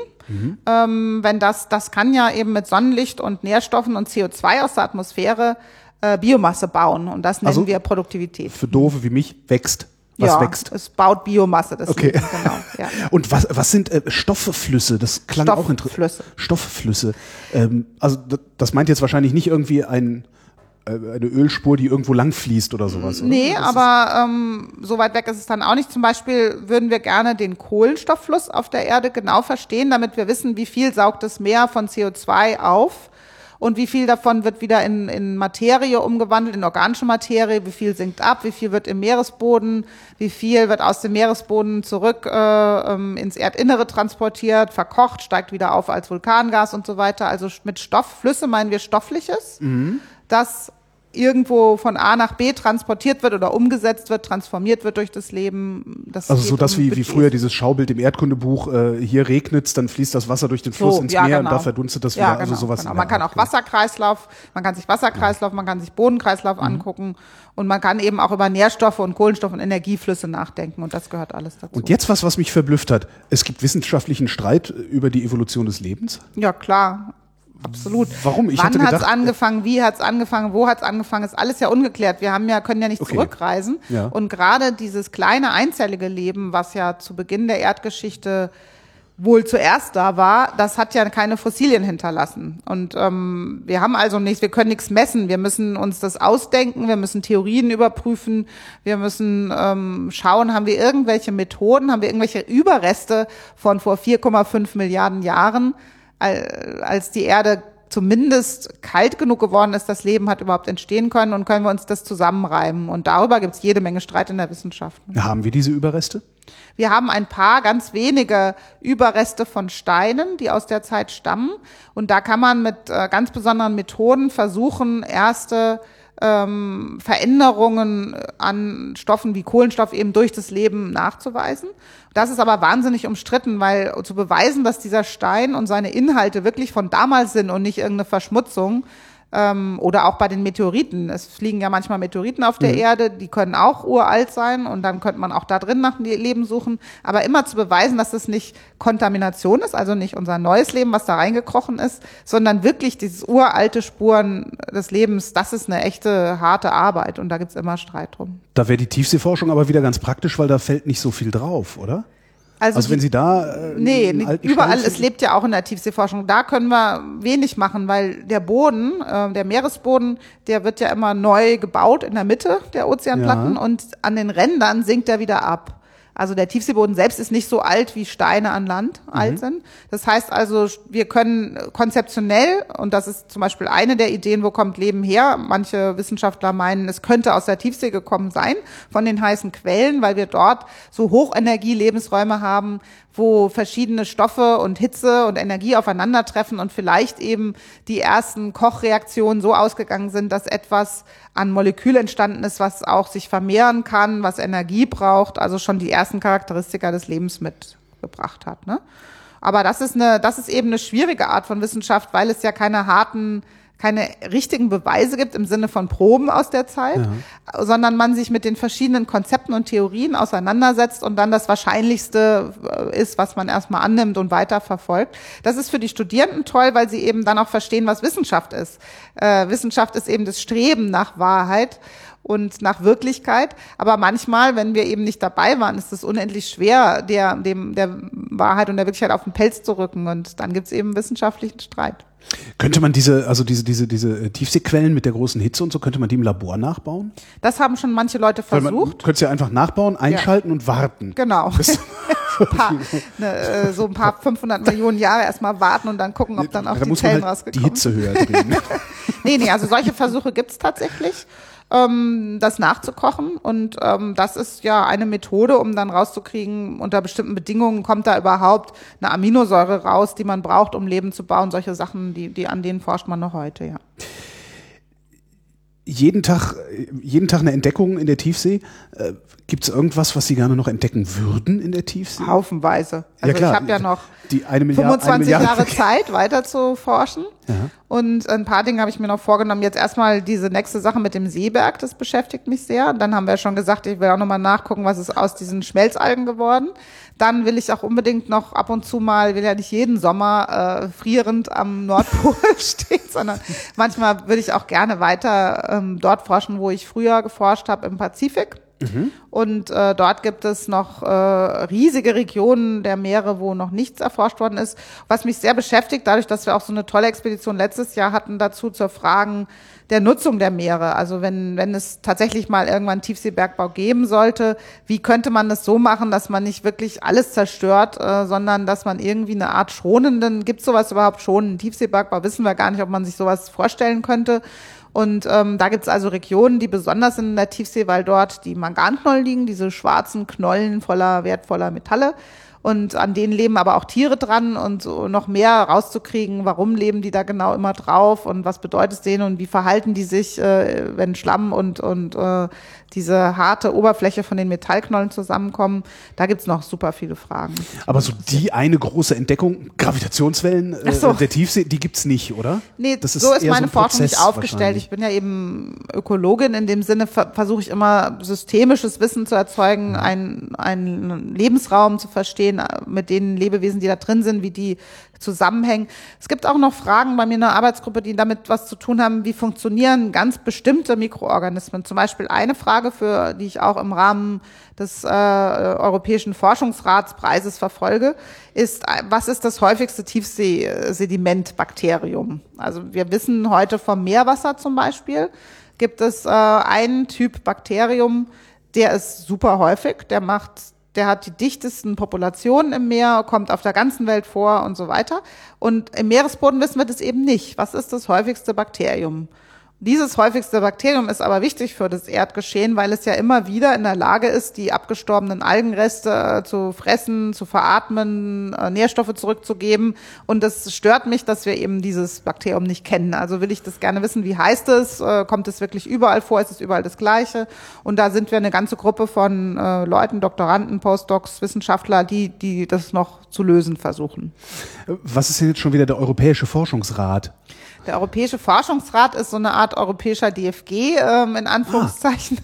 Ähm, wenn das, das kann ja eben mit Sonnenlicht und Nährstoffen und CO2 aus der Atmosphäre äh, Biomasse bauen. Und das nennen Also wir Produktivität. Für Doofe wie mich wächst. Was ja, wächst? es baut Biomasse, das Okay. Leben, genau. Ja. Und was, was sind äh, Stoffflüsse? Das klang auch interessant. Stoffflüsse. Stoffflüsse. Ähm, also das meint jetzt wahrscheinlich nicht irgendwie ein, eine Ölspur, die irgendwo lang fließt oder sowas. oder? Nee, aber ähm, so weit weg ist es dann auch nicht. Zum Beispiel würden wir gerne den Kohlenstofffluss auf der Erde genau verstehen, damit wir wissen, wie viel saugt das Meer von CO2 auf und wie viel davon wird wieder in, in Materie umgewandelt, in organische Materie, wie viel sinkt ab, wie viel wird im Meeresboden, wie viel wird aus dem Meeresboden zurück äh, ähm, ins Erdinnere transportiert, verkocht, steigt wieder auf als Vulkangas und so weiter. Also mit Stoffflüsse meinen wir Stoffliches, das irgendwo von A nach B transportiert wird oder umgesetzt wird, transformiert wird durch das Leben. Das Also so das um wie, wie früher dieses Schaubild im Erdkundebuch, äh, hier regnet's, dann fließt das Wasser durch den Fluss So, ins ja, Meer und genau. da verdunstet das ja, wieder. Also genau, sowas. Genau. Man kann auch Wasserkreislauf, man kann sich Wasserkreislauf, man kann sich Bodenkreislauf Mhm. angucken und man kann eben auch über Nährstoffe und Kohlenstoff und Energieflüsse nachdenken und das gehört alles dazu. Und jetzt was, was mich verblüfft hat. Es gibt wissenschaftlichen Streit über die Evolution des Lebens. ja, klar. Absolut. Warum? Ich Wann hat's gedacht- angefangen, wie hat's angefangen, wo hat's angefangen, ist alles ja ungeklärt. Wir haben ja, können ja nicht Okay. zurückreisen. Ja. Und gerade dieses kleine einzellige Leben, was ja zu Beginn der Erdgeschichte wohl zuerst da war, das hat ja keine Fossilien hinterlassen. Und ähm, wir haben also nichts, wir können nichts messen. Wir müssen uns das ausdenken, wir müssen Theorien überprüfen, wir müssen ähm, schauen, haben wir irgendwelche Methoden, haben wir irgendwelche Überreste von vor 4,5 Milliarden Jahren, als die Erde zumindest kalt genug geworden ist, das Leben hat überhaupt entstehen können und können wir uns das zusammenreimen. Und darüber gibt es jede Menge Streit in der Wissenschaft. Haben wir diese Überreste? Wir haben ein paar ganz wenige Überreste von Steinen, die aus der Zeit stammen. Und da kann man mit äh, ganz besonderen Methoden versuchen, erste ähm, Veränderungen an Stoffen wie Kohlenstoff eben durch das Leben nachzuweisen. Das ist aber wahnsinnig umstritten, weil zu beweisen, dass dieser Stein und seine Inhalte wirklich von damals sind und nicht irgendeine Verschmutzung, ähm, oder auch bei den Meteoriten. Es fliegen ja manchmal Meteoriten auf der Erde, die können auch uralt sein und dann könnte man auch da drin nach Leben suchen. Aber immer zu beweisen, dass es nicht Kontamination ist, also nicht unser neues Leben, was da reingekrochen ist, sondern wirklich dieses uralte Spuren des Lebens, das ist eine echte harte Arbeit und da gibt's immer Streit drum. Da wäre die Tiefseeforschung aber wieder ganz praktisch, weil da fällt nicht so viel drauf, oder? Also die- wenn Sie da äh, Nee, überall, Stein es lebt ja auch in der Tiefseeforschung. Da können wir wenig machen, weil der Boden, äh, der Meeresboden, der wird ja immer neu gebaut in der Mitte der Ozeanplatten Ja. und an den Rändern sinkt er wieder ab. Also der Tiefseeboden selbst ist nicht so alt, wie Steine an Land Mhm. alt sind. Das heißt also, wir können konzeptionell, und das ist zum Beispiel eine der Ideen, wo kommt Leben her? Manche Wissenschaftler meinen, es könnte aus der Tiefsee gekommen sein, von den heißen Quellen, weil wir dort so Hochenergie-Lebensräume haben, wo verschiedene Stoffe und Hitze und Energie aufeinandertreffen und vielleicht eben die ersten Kochreaktionen so ausgegangen sind, dass etwas an Molekül entstanden ist, was auch sich vermehren kann, was Energie braucht, also schon die ersten Charakteristika des Lebens mitgebracht hat. Ne? Aber das ist eine, das ist eben eine schwierige Art von Wissenschaft, weil es ja keine harten keine richtigen Beweise gibt im Sinne von Proben aus der Zeit, sondern man sich mit den verschiedenen Konzepten und Theorien auseinandersetzt und dann das Wahrscheinlichste äh, ist, was man erstmal annimmt und weiter verfolgt. Das ist für die Studierenden toll, weil sie eben dann auch verstehen, was Wissenschaft ist. Äh, Wissenschaft ist eben das Streben nach Wahrheit und nach Wirklichkeit. Aber manchmal, wenn wir eben nicht dabei waren, ist es unendlich schwer, der, dem, der Wahrheit und der Wirklichkeit auf den Pelz zu rücken. Und dann gibt es eben wissenschaftlichen Streit. Könnte man diese, also diese, diese, diese äh, Tiefseequellen mit der großen Hitze und so, könnte man die im Labor nachbauen? Das haben schon manche Leute versucht. könnte es ja einfach nachbauen, einschalten und warten. Genau. ein paar, ne, äh, so ein paar 500 Millionen Jahre erstmal warten und dann gucken, ob dann auch da die Zellen halt die rausgekommen Hitze höher drehen. Nee, nee, also solche Versuche gibt's tatsächlich, ähm, das nachzukochen. Und ähm, das ist ja eine Methode, um dann rauszukriegen, unter bestimmten Bedingungen kommt da überhaupt eine Aminosäure raus, die man braucht, um Leben zu bauen. Solche Sachen, die, die an denen forscht man noch heute, ja. Jeden Tag, jeden Tag eine Entdeckung in der Tiefsee. Äh, Gibt es irgendwas, was Sie gerne noch entdecken würden in der Tiefsee? Haufenweise. Also Ja, klar. ich habe ja noch Die eine Milliarde, 25 eine Milliarde Jahre Zeit, weiter zu forschen. Und ein paar Dinge habe ich mir noch vorgenommen. Jetzt erstmal diese nächste Sache mit dem Seeberg, das beschäftigt mich sehr. Dann haben wir schon gesagt, ich will auch nochmal nachgucken, was ist aus diesen Schmelzalgen geworden. Dann will ich auch unbedingt noch ab und zu mal, will ja nicht jeden Sommer äh, frierend am Nordpol stehen, sondern manchmal würde ich auch gerne weiter ähm, dort forschen, wo ich früher geforscht habe, im Pazifik. Und äh, dort gibt es noch äh, riesige Regionen der Meere, wo noch nichts erforscht worden ist. Was mich sehr beschäftigt, dadurch, dass wir auch so eine tolle Expedition letztes Jahr hatten dazu zur Fragen der Nutzung der Meere. Also wenn, wenn es tatsächlich mal irgendwann Tiefseebergbau geben sollte, wie könnte man das so machen, dass man nicht wirklich alles zerstört, äh, sondern dass man irgendwie eine Art schonenden, gibt sowas überhaupt schonenden Tiefseebergbau? Wissen wir gar nicht, ob man sich sowas vorstellen könnte. Und ähm, da gibt's also Regionen, die besonders in der Tiefsee, weil dort die Manganknollen liegen, diese schwarzen Knollen voller wertvoller Metalle. Und an denen leben aber auch Tiere dran und so noch mehr rauszukriegen, warum leben die da genau immer drauf und was bedeutet es denen und wie verhalten die sich, äh, wenn Schlamm und, und äh, diese harte Oberfläche von den Metallknollen zusammenkommen. Da gibt's noch super viele Fragen. Aber so die eine große Entdeckung, Gravitationswellen äh, so. der Tiefsee, die gibt's nicht, oder? Nee, Das so ist meine ein Forschung nicht aufgestellt. Ich bin ja eben Ökologin. In dem Sinne ver versuche ich immer systemisches Wissen zu erzeugen, einen, einen Lebensraum zu verstehen, den, mit den Lebewesen, die da drin sind, wie die zusammenhängen. Es gibt auch noch Fragen bei mir in der Arbeitsgruppe, die damit was zu tun haben, wie funktionieren ganz bestimmte Mikroorganismen. Zum Beispiel eine Frage, für die ich auch im Rahmen des äh, Europäischen Forschungsratspreises verfolge, ist, was ist das häufigste Tiefseesedimentbakterium? Also wir wissen heute vom Meerwasser zum Beispiel, gibt es äh, einen Typ Bakterium, der ist super häufig, der macht der hat die dichtesten Populationen im Meer, kommt auf der ganzen Welt vor und so weiter. Und im Meeresboden wissen wir das eben nicht. Was ist das häufigste Bakterium? Dieses häufigste Bakterium ist aber wichtig für das Erdgeschehen, weil es ja immer wieder in der Lage ist, die abgestorbenen Algenreste äh, zu fressen, zu veratmen, äh, Nährstoffe zurückzugeben. Und es stört mich, dass wir eben dieses Bakterium nicht kennen. Also will ich das gerne wissen, wie heißt es? Äh, kommt es wirklich überall vor? Ist es überall das Gleiche? Und da sind wir eine ganze Gruppe von Leuten, Doktoranden, Postdocs, Wissenschaftler, die, die das noch zu lösen versuchen. Was ist denn jetzt schon wieder der Europäische Forschungsrat? Der Europäische Forschungsrat ist so eine Art europäischer DFG, ähm, in Anführungszeichen.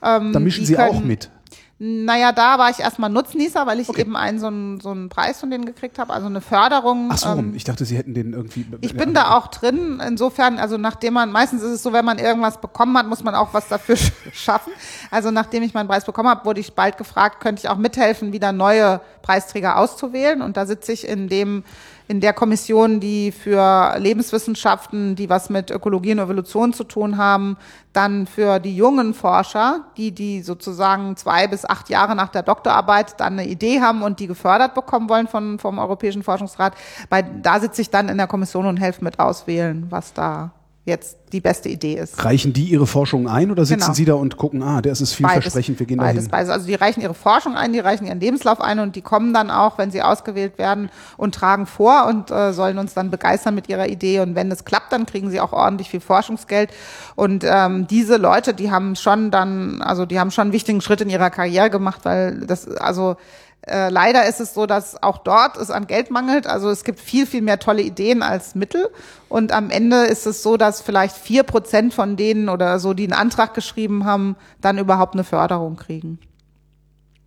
Ah, ähm, da mischen Sie können, auch mit. Naja, da war ich erstmal Nutznießer, weil ich okay. eben einen so, einen so einen Preis von denen gekriegt habe, also eine Förderung. Ach so, ähm, ich dachte, Sie hätten den irgendwie. Ich bin da auch drin. Insofern, also nachdem man, meistens ist es so, wenn man irgendwas bekommen hat, muss man auch was dafür schaffen. Also nachdem ich meinen Preis bekommen habe, wurde ich bald gefragt, könnte ich auch mithelfen, wieder neue Preisträger auszuwählen. Und da sitze ich in dem in der Kommission, die für Lebenswissenschaften, die was mit Ökologie und Evolution zu tun haben, dann für die jungen Forscher, die die sozusagen zwei bis acht Jahre nach der Doktorarbeit dann eine Idee haben und die gefördert bekommen wollen von, vom Europäischen Forschungsrat. Bei, da sitze ich dann in der Kommission und helfe mit auswählen, was da jetzt die beste Idee ist. Reichen die ihre Forschung ein oder sitzen genau. Sie da und gucken, ah, der ist vielversprechend, wir gehen beides, dahin? Beides. Also die reichen ihre Forschung ein, die reichen ihren Lebenslauf ein und die kommen dann auch, wenn sie ausgewählt werden und tragen vor und äh, sollen uns dann begeistern mit ihrer Idee. Und wenn es klappt, dann kriegen sie auch ordentlich viel Forschungsgeld. Und ähm, diese Leute, die haben schon dann, also die haben schon einen wichtigen Schritt in ihrer Karriere gemacht, weil das, also äh, leider ist es so, dass auch dort es an Geld mangelt. Also es gibt viel, viel mehr tolle Ideen als Mittel. Und am Ende ist es so, dass vielleicht vier Prozent von denen oder so, die einen Antrag geschrieben haben, dann überhaupt eine Förderung kriegen.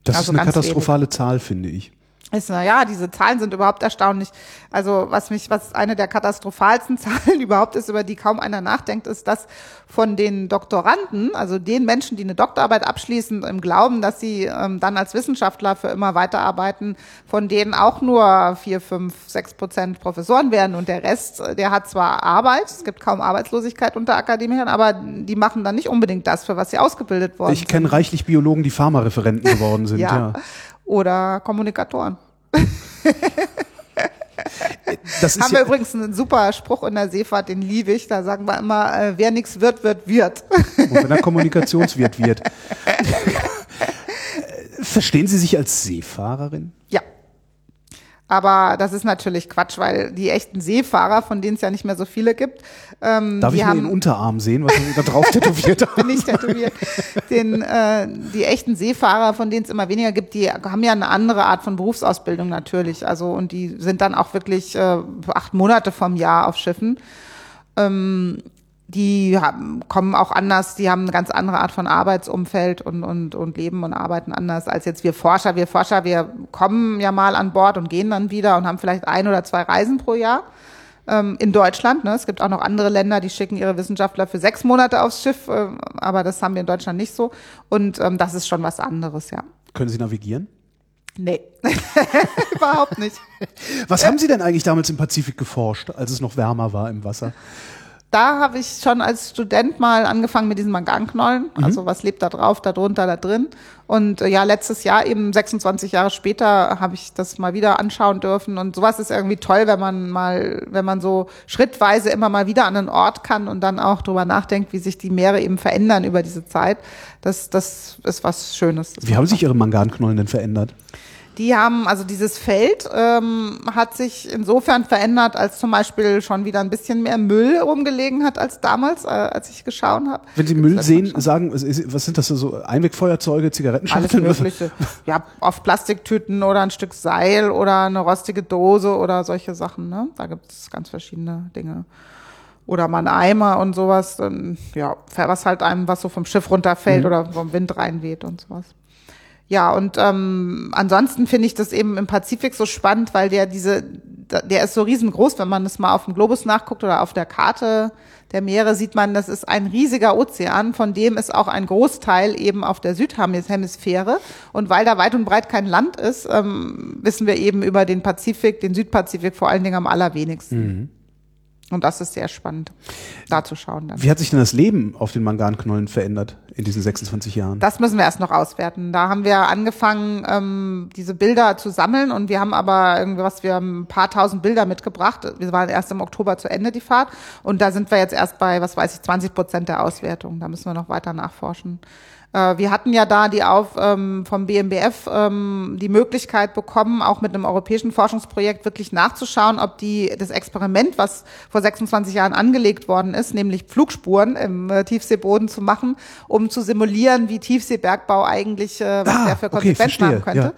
Das also ist eine katastrophale wenig. Zahl, finde ich ist, na ja, diese Zahlen sind überhaupt erstaunlich. Also was mich, was eine der katastrophalsten Zahlen überhaupt ist, über die kaum einer nachdenkt, ist, dass von den Doktoranden, also den Menschen, die eine Doktorarbeit abschließen, im Glauben, dass sie ähm, dann als Wissenschaftler für immer weiterarbeiten, von denen auch nur vier, fünf, sechs Prozent Professoren werden und der Rest, der hat zwar Arbeit, es gibt kaum Arbeitslosigkeit unter Akademikern, aber die machen dann nicht unbedingt das, für was sie ausgebildet worden ich sind. Ich kenne reichlich Biologen, die Pharmareferenten geworden sind. ja. ja oder Kommunikatoren. Haben wir ja übrigens einen super Spruch in der Seefahrt, den liebe ich. Da sagen wir immer, äh, wer nichts wird, wird wird. Und wenn er Kommunikationswirt wird. Verstehen Sie sich als Seefahrerin? Ja. Aber das ist natürlich Quatsch, weil die echten Seefahrer, von denen es ja nicht mehr so viele gibt, ähm, Darf die ich haben, mal den Unterarm sehen, was Sie da drauf tätowiert haben? Bin ich tätowiert. Den, äh, die echten Seefahrer, von denen es immer weniger gibt, die haben ja eine andere Art von Berufsausbildung natürlich. Also und die sind dann auch wirklich äh, acht Monate vom Jahr auf Schiffen. Ähm, die haben, kommen auch anders, die haben eine ganz andere Art von Arbeitsumfeld und, und, und leben und arbeiten anders als jetzt wir Forscher. Wir Forscher, wir kommen ja mal an Bord und gehen dann wieder und haben vielleicht ein oder zwei Reisen pro Jahr ähm, in Deutschland. Ne? Es gibt auch noch andere Länder, die schicken ihre Wissenschaftler für sechs Monate aufs Schiff, äh, aber das haben wir in Deutschland nicht so. Und ähm, das ist schon was anderes, ja. Können Sie navigieren? Nee, überhaupt nicht. Was haben Sie denn eigentlich damals im Pazifik geforscht, als es noch wärmer war im Wasser? Da habe ich schon als Student mal angefangen mit diesen Manganknollen. Mhm. Also was lebt da drauf, da drunter, da drin. Und äh, ja, letztes Jahr, eben 26 Jahre später, habe ich das mal wieder anschauen dürfen. Und sowas ist irgendwie toll, wenn man mal, wenn man so schrittweise immer mal wieder an einen Ort kann und dann auch drüber nachdenkt, wie sich die Meere eben verändern über diese Zeit. Das, das ist was Schönes. Wie haben sich Ihre Manganknollen denn verändert? Die haben, also dieses Feld ähm, hat sich insofern verändert, als zum Beispiel schon wieder ein bisschen mehr Müll rumgelegen hat als damals, äh, als ich geschaut habe. Wenn Sie Müll sehen, sagen, was sind das so? Einwegfeuerzeuge, Zigarettenschachteln? Alles Mögliche. ja, oft Plastiktüten oder ein Stück Seil oder eine rostige Dose oder solche Sachen. Ne? Da gibt es ganz verschiedene Dinge. Oder mal ein Eimer und sowas. Dann, ja, was halt einem, was so vom Schiff runterfällt mhm. oder vom Wind reinweht und sowas. Ja, und ähm, ansonsten finde ich das eben im Pazifik so spannend, weil der diese, der ist so riesengroß, wenn man das mal auf dem Globus nachguckt oder auf der Karte der Meere sieht man, das ist ein riesiger Ozean, von dem ist auch ein Großteil eben auf der Südhemisphäre. Und weil da weit und breit kein Land ist, ähm, wissen wir eben über den Pazifik, den Südpazifik vor allen Dingen am allerwenigsten. Mhm. Und das ist sehr spannend, da zu schauen. Dann. Wie hat sich denn das Leben auf den Manganknollen verändert in diesen 26 Jahren? Das müssen wir erst noch auswerten. Da haben wir angefangen, ähm, diese Bilder zu sammeln und wir haben aber irgendwas, wir haben ein paar tausend Bilder mitgebracht. Wir waren erst im Oktober zu Ende die Fahrt und da sind wir jetzt erst bei, was weiß ich, 20 Prozent der Auswertung. Da müssen wir noch weiter nachforschen. Äh, wir hatten ja da die auf ähm, vom BMBF ähm, die Möglichkeit bekommen, auch mit einem europäischen Forschungsprojekt wirklich nachzuschauen, ob die das Experiment, was vor 26 Jahren angelegt worden ist, nämlich Flugspuren im äh, Tiefseeboden zu machen, um zu simulieren, wie Tiefseebergbau eigentlich äh, was ah, der für Konsequenzen okay, haben könnte. Ja.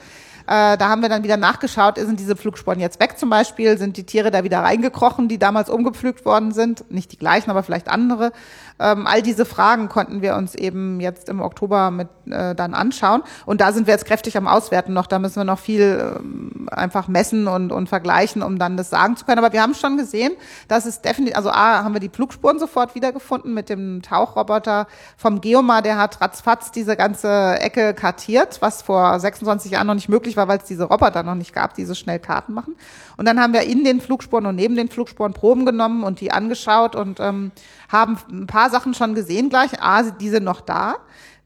Äh, da haben wir dann wieder nachgeschaut, sind diese Flugspuren jetzt weg zum Beispiel, sind die Tiere da wieder reingekrochen, die damals umgepflügt worden sind, nicht die gleichen, aber vielleicht andere. Ähm, all diese Fragen konnten wir uns eben jetzt im Oktober mit äh, dann anschauen. Und da sind wir jetzt kräftig am Auswerten noch. Da müssen wir noch viel ähm, einfach messen und, und vergleichen, um dann das sagen zu können. Aber wir haben schon gesehen, dass es definitiv, also A, haben wir die Flugspuren sofort wiedergefunden mit dem Tauchroboter vom Geomar, der hat ratzfatz diese ganze Ecke kartiert, was vor 26 Jahren noch nicht möglich war, weil es diese Roboter noch nicht gab, die so schnell Karten machen. Und dann haben wir in den Flugspuren und neben den Flugspuren Proben genommen und die angeschaut und ähm, haben ein paar Sachen schon gesehen gleich. A, die sind noch da.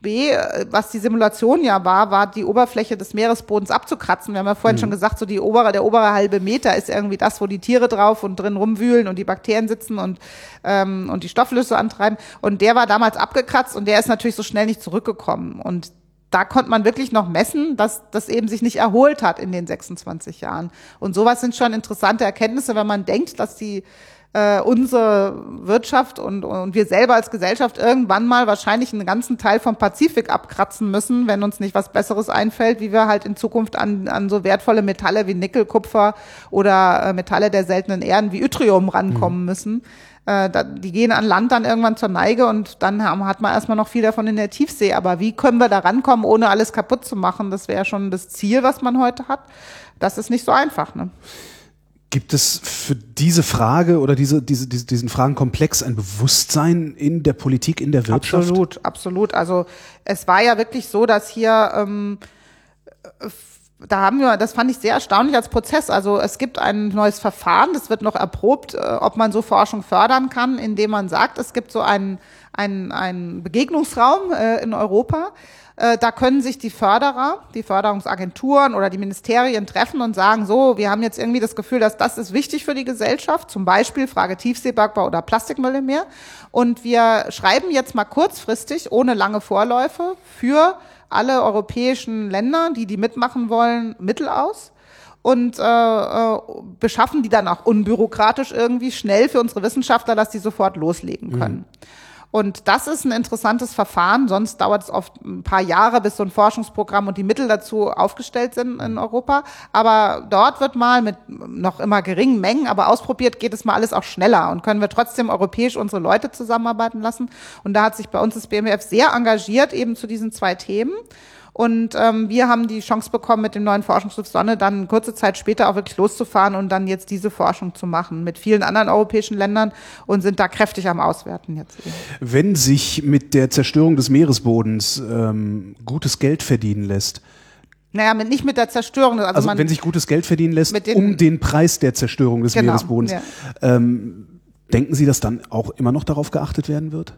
B, was die Simulation ja war, war die Oberfläche des Meeresbodens abzukratzen. Wir haben ja vorhin mhm. schon gesagt, so die obere, der obere halbe Meter ist irgendwie das, wo die Tiere drauf und drin rumwühlen und die Bakterien sitzen und, ähm, und die Stofflüsse antreiben. Und der war damals abgekratzt und der ist natürlich so schnell nicht zurückgekommen. Und da konnte man wirklich noch messen, dass das eben sich nicht erholt hat in den 26 Jahren. Und sowas sind schon interessante Erkenntnisse, wenn man denkt, dass die äh, unsere Wirtschaft und, und wir selber als Gesellschaft irgendwann mal wahrscheinlich einen ganzen Teil vom Pazifik abkratzen müssen, wenn uns nicht was Besseres einfällt, wie wir halt in Zukunft an, an so wertvolle Metalle wie Nickel, Kupfer oder äh, Metalle der seltenen Erden wie Yttrium rankommen mhm. müssen. Äh, die gehen an Land dann irgendwann zur Neige und dann haben, hat man erstmal noch viel davon in der Tiefsee. Aber wie können wir da rankommen, ohne alles kaputt zu machen? Das wäre schon das Ziel, was man heute hat. Das ist nicht so einfach. Ne? Gibt es für diese Frage oder diese, diese, diese, diesen Fragenkomplex ein Bewusstsein in der Politik, in der Wirtschaft? Absolut, absolut. Also es war ja wirklich so, dass hier ähm, da haben wir, das fand ich sehr erstaunlich als Prozess. Also es gibt ein neues Verfahren, das wird noch erprobt, äh, ob man so Forschung fördern kann, indem man sagt, es gibt so einen, einen, einen Begegnungsraum äh, in Europa, äh, da können sich die Förderer, die Förderungsagenturen oder die Ministerien treffen und sagen, so, wir haben jetzt irgendwie das Gefühl, dass das ist wichtig für die Gesellschaft, zum Beispiel Frage Tiefseebergbau oder Plastikmüll im Meer. Und wir schreiben jetzt mal kurzfristig, ohne lange Vorläufe, für alle europäischen Länder, die die mitmachen wollen, Mittel aus und äh, äh, beschaffen die dann auch unbürokratisch irgendwie schnell für unsere Wissenschaftler, dass die sofort loslegen können. Mhm. Und das ist ein interessantes Verfahren. Sonst dauert es oft ein paar Jahre, bis so ein Forschungsprogramm und die Mittel dazu aufgestellt sind in Europa. Aber dort wird mal mit noch immer geringen Mengen, aber ausprobiert geht es mal alles auch schneller und können wir trotzdem europäisch unsere Leute zusammenarbeiten lassen. Und da hat sich bei uns das BMF sehr engagiert eben zu diesen zwei Themen. Und ähm, wir haben die Chance bekommen, mit dem neuen Forschungsschiff Sonne dann kurze Zeit später auch wirklich loszufahren und dann jetzt diese Forschung zu machen mit vielen anderen europäischen Ländern und sind da kräftig am Auswerten jetzt. Eben. Wenn sich mit der Zerstörung des Meeresbodens ähm, gutes Geld verdienen lässt, naja, mit, nicht mit der Zerstörung. Also, also wenn sich gutes Geld verdienen lässt, den, um den Preis der Zerstörung des genau, Meeresbodens. Ja. Ähm, denken Sie, dass dann auch immer noch darauf geachtet werden wird?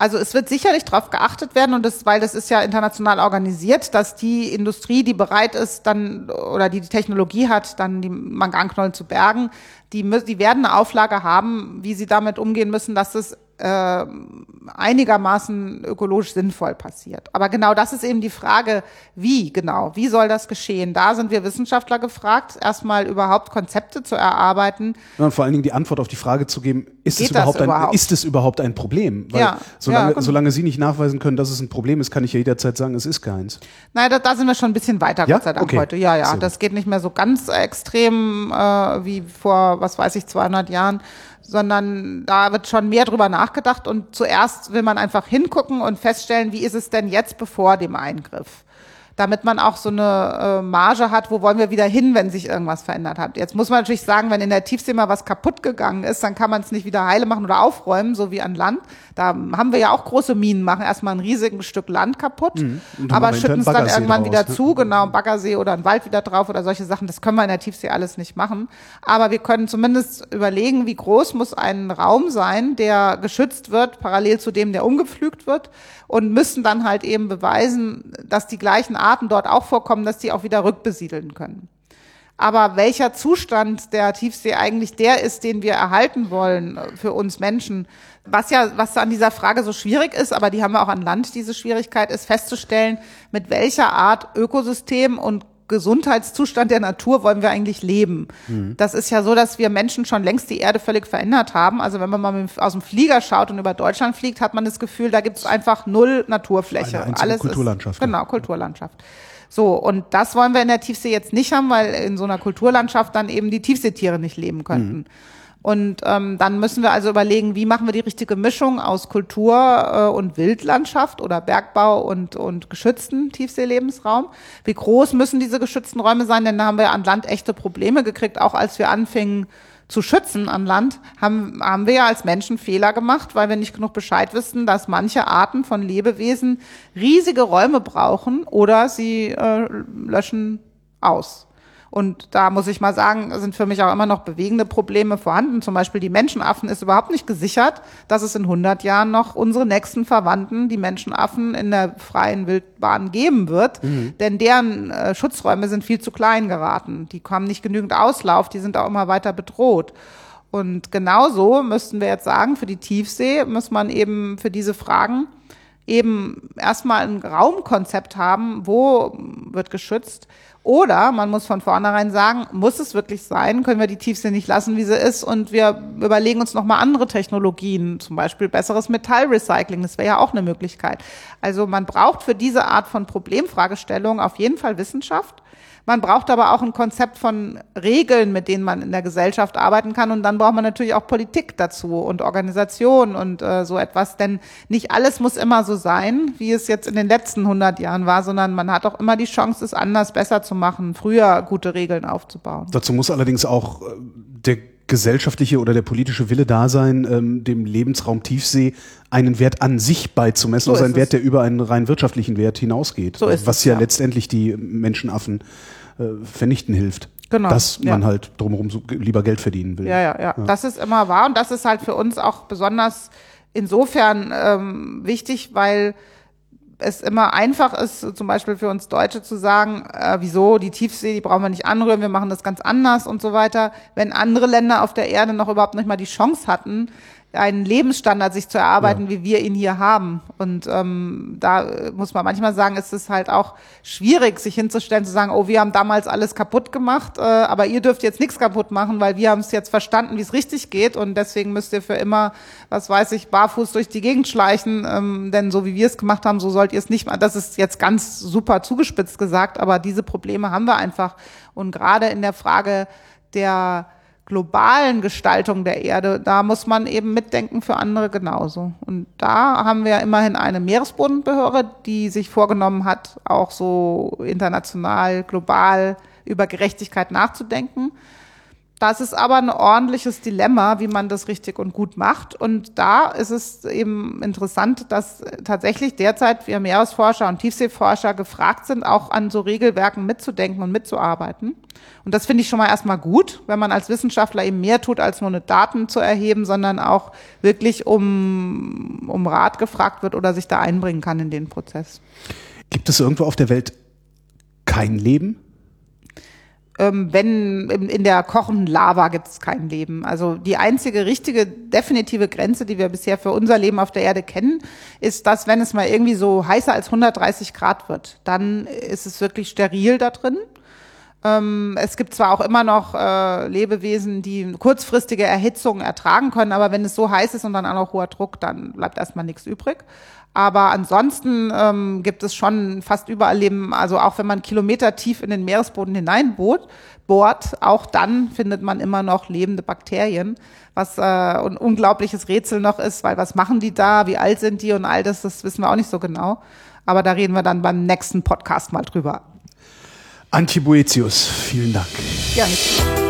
Also es wird sicherlich darauf geachtet werden und das, weil das ist ja international organisiert, dass die Industrie, die bereit ist, dann oder die die Technologie hat, dann die Manganknollen zu bergen, die, die werden eine Auflage haben, wie sie damit umgehen müssen, dass es äh, einigermaßen ökologisch sinnvoll passiert. Aber genau das ist eben die Frage, wie genau, wie soll das geschehen? Da sind wir Wissenschaftler gefragt, erstmal überhaupt Konzepte zu erarbeiten. Ja, und vor allen Dingen die Antwort auf die Frage zu geben, ist, es überhaupt, überhaupt, Ein, ist es überhaupt ein Problem? Weil ja, solange, ja, solange Sie nicht nachweisen können, dass es ein Problem ist, kann ich ja jederzeit sagen, es ist keins. Nein, da, da sind wir schon ein bisschen weiter, ja? Gott sei Dank okay. heute. Ja, ja, so. das geht nicht mehr so ganz extrem äh, wie vor, was weiß ich, 200 Jahren sondern da wird schon mehr drüber nachgedacht und zuerst will man einfach hingucken und feststellen, wie ist es denn jetzt bevor dem Eingriff. damit man auch so eine äh, Marge hat, wo wollen wir wieder hin, wenn sich irgendwas verändert hat. Jetzt muss man natürlich sagen, wenn in der Tiefsee mal was kaputt gegangen ist, dann kann man es nicht wieder heile machen oder aufräumen, so wie an Land. Da haben wir ja auch große Minen, machen erstmal ein riesiges Stück Land kaputt, mhm. aber schütten es dann irgendwann wieder ne? zu, genau, Baggersee oder ein Wald wieder drauf oder solche Sachen. Das können wir in der Tiefsee alles nicht machen. Aber wir können zumindest überlegen, wie groß muss ein Raum sein, der geschützt wird, parallel zu dem, der umgepflügt wird und müssen dann halt eben beweisen, dass die gleichen Arten dort auch vorkommen, dass die auch wieder rückbesiedeln können. Aber welcher Zustand der Tiefsee eigentlich der ist, den wir erhalten wollen für uns Menschen, was ja, was an dieser Frage so schwierig ist, aber die haben wir auch an Land, diese Schwierigkeit ist festzustellen, mit welcher Art Ökosystem und Gesundheitszustand der Natur wollen wir eigentlich leben? Mhm. Das ist ja so, dass wir Menschen schon längst die Erde völlig verändert haben. Also wenn man mal aus dem Flieger schaut und über Deutschland fliegt, hat man das Gefühl, da gibt es einfach null Naturfläche. Eine Alles Kulturlandschaft. Ist, genau, Kulturlandschaft. So, und das wollen wir in der Tiefsee jetzt nicht haben, weil in so einer Kulturlandschaft dann eben die Tiefseetiere nicht leben könnten. Mhm. Und ähm, dann müssen wir also überlegen, wie machen wir die richtige Mischung aus Kultur äh, und Wildlandschaft oder Bergbau und, und geschützten Tiefseelebensraum. Wie groß müssen diese geschützten Räume sein? Denn da haben wir an Land echte Probleme gekriegt, auch als wir anfingen zu schützen an Land, haben, haben wir ja als Menschen Fehler gemacht, weil wir nicht genug Bescheid wissen, dass manche Arten von Lebewesen riesige Räume brauchen oder sie äh, löschen aus. Und da muss ich mal sagen, sind für mich auch immer noch bewegende Probleme vorhanden. Zum Beispiel die Menschenaffen ist überhaupt nicht gesichert, dass es in 100 Jahren noch unsere nächsten Verwandten, die Menschenaffen in der freien Wildbahn geben wird. Mhm. Denn deren äh, Schutzräume sind viel zu klein geraten. Die haben nicht genügend Auslauf, die sind auch immer weiter bedroht. Und genauso müssten wir jetzt sagen, für die Tiefsee muss man eben für diese Fragen eben erstmal ein Raumkonzept haben, wo wird geschützt oder man muss von vornherein sagen, muss es wirklich sein? Können wir die Tiefsee nicht lassen, wie sie ist? Und wir überlegen uns nochmal andere Technologien, zum Beispiel besseres Metallrecycling. Das wäre ja auch eine Möglichkeit. Also man braucht für diese Art von Problemfragestellung auf jeden Fall Wissenschaft. Man braucht aber auch ein Konzept von Regeln, mit denen man in der Gesellschaft arbeiten kann. Und dann braucht man natürlich auch Politik dazu und Organisation und äh, so etwas. Denn nicht alles muss immer so sein, wie es jetzt in den letzten 100 Jahren war, sondern man hat auch immer die Chance, es anders, besser zu machen, früher gute Regeln aufzubauen. Dazu muss allerdings auch äh, der gesellschaftliche oder der politische Wille da sein, ähm, dem Lebensraum Tiefsee einen Wert an sich beizumessen, so also einen Wert, der über einen rein wirtschaftlichen Wert hinausgeht, so was es, ja, ja, letztendlich die Menschenaffen äh, vernichten hilft. Genau, dass ja. man halt drumherum so lieber Geld verdienen will. Ja, ja, ja, ja. Das ist immer wahr und das ist halt für uns auch besonders insofern ähm, wichtig, weil es immer einfach ist, zum Beispiel für uns Deutsche zu sagen, äh, wieso die Tiefsee, die brauchen wir nicht anrühren, wir machen das ganz anders und so weiter, wenn andere Länder auf der Erde noch überhaupt nicht mal die Chance hatten, einen Lebensstandard sich zu erarbeiten, ja. wie wir ihn hier haben. Und ähm, da muss man manchmal sagen, ist es halt auch schwierig, sich hinzustellen, zu sagen, oh, wir haben damals alles kaputt gemacht, äh, aber ihr dürft jetzt nichts kaputt machen, weil wir haben es jetzt verstanden, wie es richtig geht und deswegen müsst ihr für immer, was weiß ich, barfuß durch die Gegend schleichen, ähm, denn so wie wir es gemacht haben, so sollt ihr es nicht machen. Das ist jetzt ganz super zugespitzt gesagt, aber diese Probleme haben wir einfach. Und gerade in der Frage der globalen Gestaltung der Erde, da muss man eben mitdenken für andere genauso. Und da haben wir immerhin eine Meeresbodenbehörde, die sich vorgenommen hat, auch so international, global über Gerechtigkeit nachzudenken. Das ist aber ein ordentliches Dilemma, wie man das richtig und gut macht. Und da ist es eben interessant, dass tatsächlich derzeit wir Meeresforscher und Tiefseeforscher gefragt sind, auch an so Regelwerken mitzudenken und mitzuarbeiten. Und das finde ich schon mal erstmal gut, wenn man als Wissenschaftler eben mehr tut, als nur eine Daten zu erheben, sondern auch wirklich um, um Rat gefragt wird oder sich da einbringen kann in den Prozess. Gibt es irgendwo auf der Welt kein Leben? Ähm, wenn in, der kochenden Lava gibt es kein Leben. Also die einzige richtige, definitive Grenze, die wir bisher für unser Leben auf der Erde kennen, ist, dass wenn es mal irgendwie so heißer als 130 Grad wird, dann ist es wirklich steril da drin. Ähm, es gibt zwar auch immer noch äh, Lebewesen, die kurzfristige Erhitzung ertragen können, aber wenn es so heiß ist und dann auch noch hoher Druck, dann bleibt erstmal nichts übrig. Aber ansonsten ähm, gibt es schon fast überall Leben, also auch wenn man Kilometer tief in den Meeresboden hineinbohrt, bohrt, auch dann findet man immer noch lebende Bakterien, was äh, ein unglaubliches Rätsel noch ist, weil was machen die da, wie alt sind die und all das, das wissen wir auch nicht so genau. Aber da reden wir dann beim nächsten Podcast mal drüber. Antje Boetius, vielen Dank. Nicht.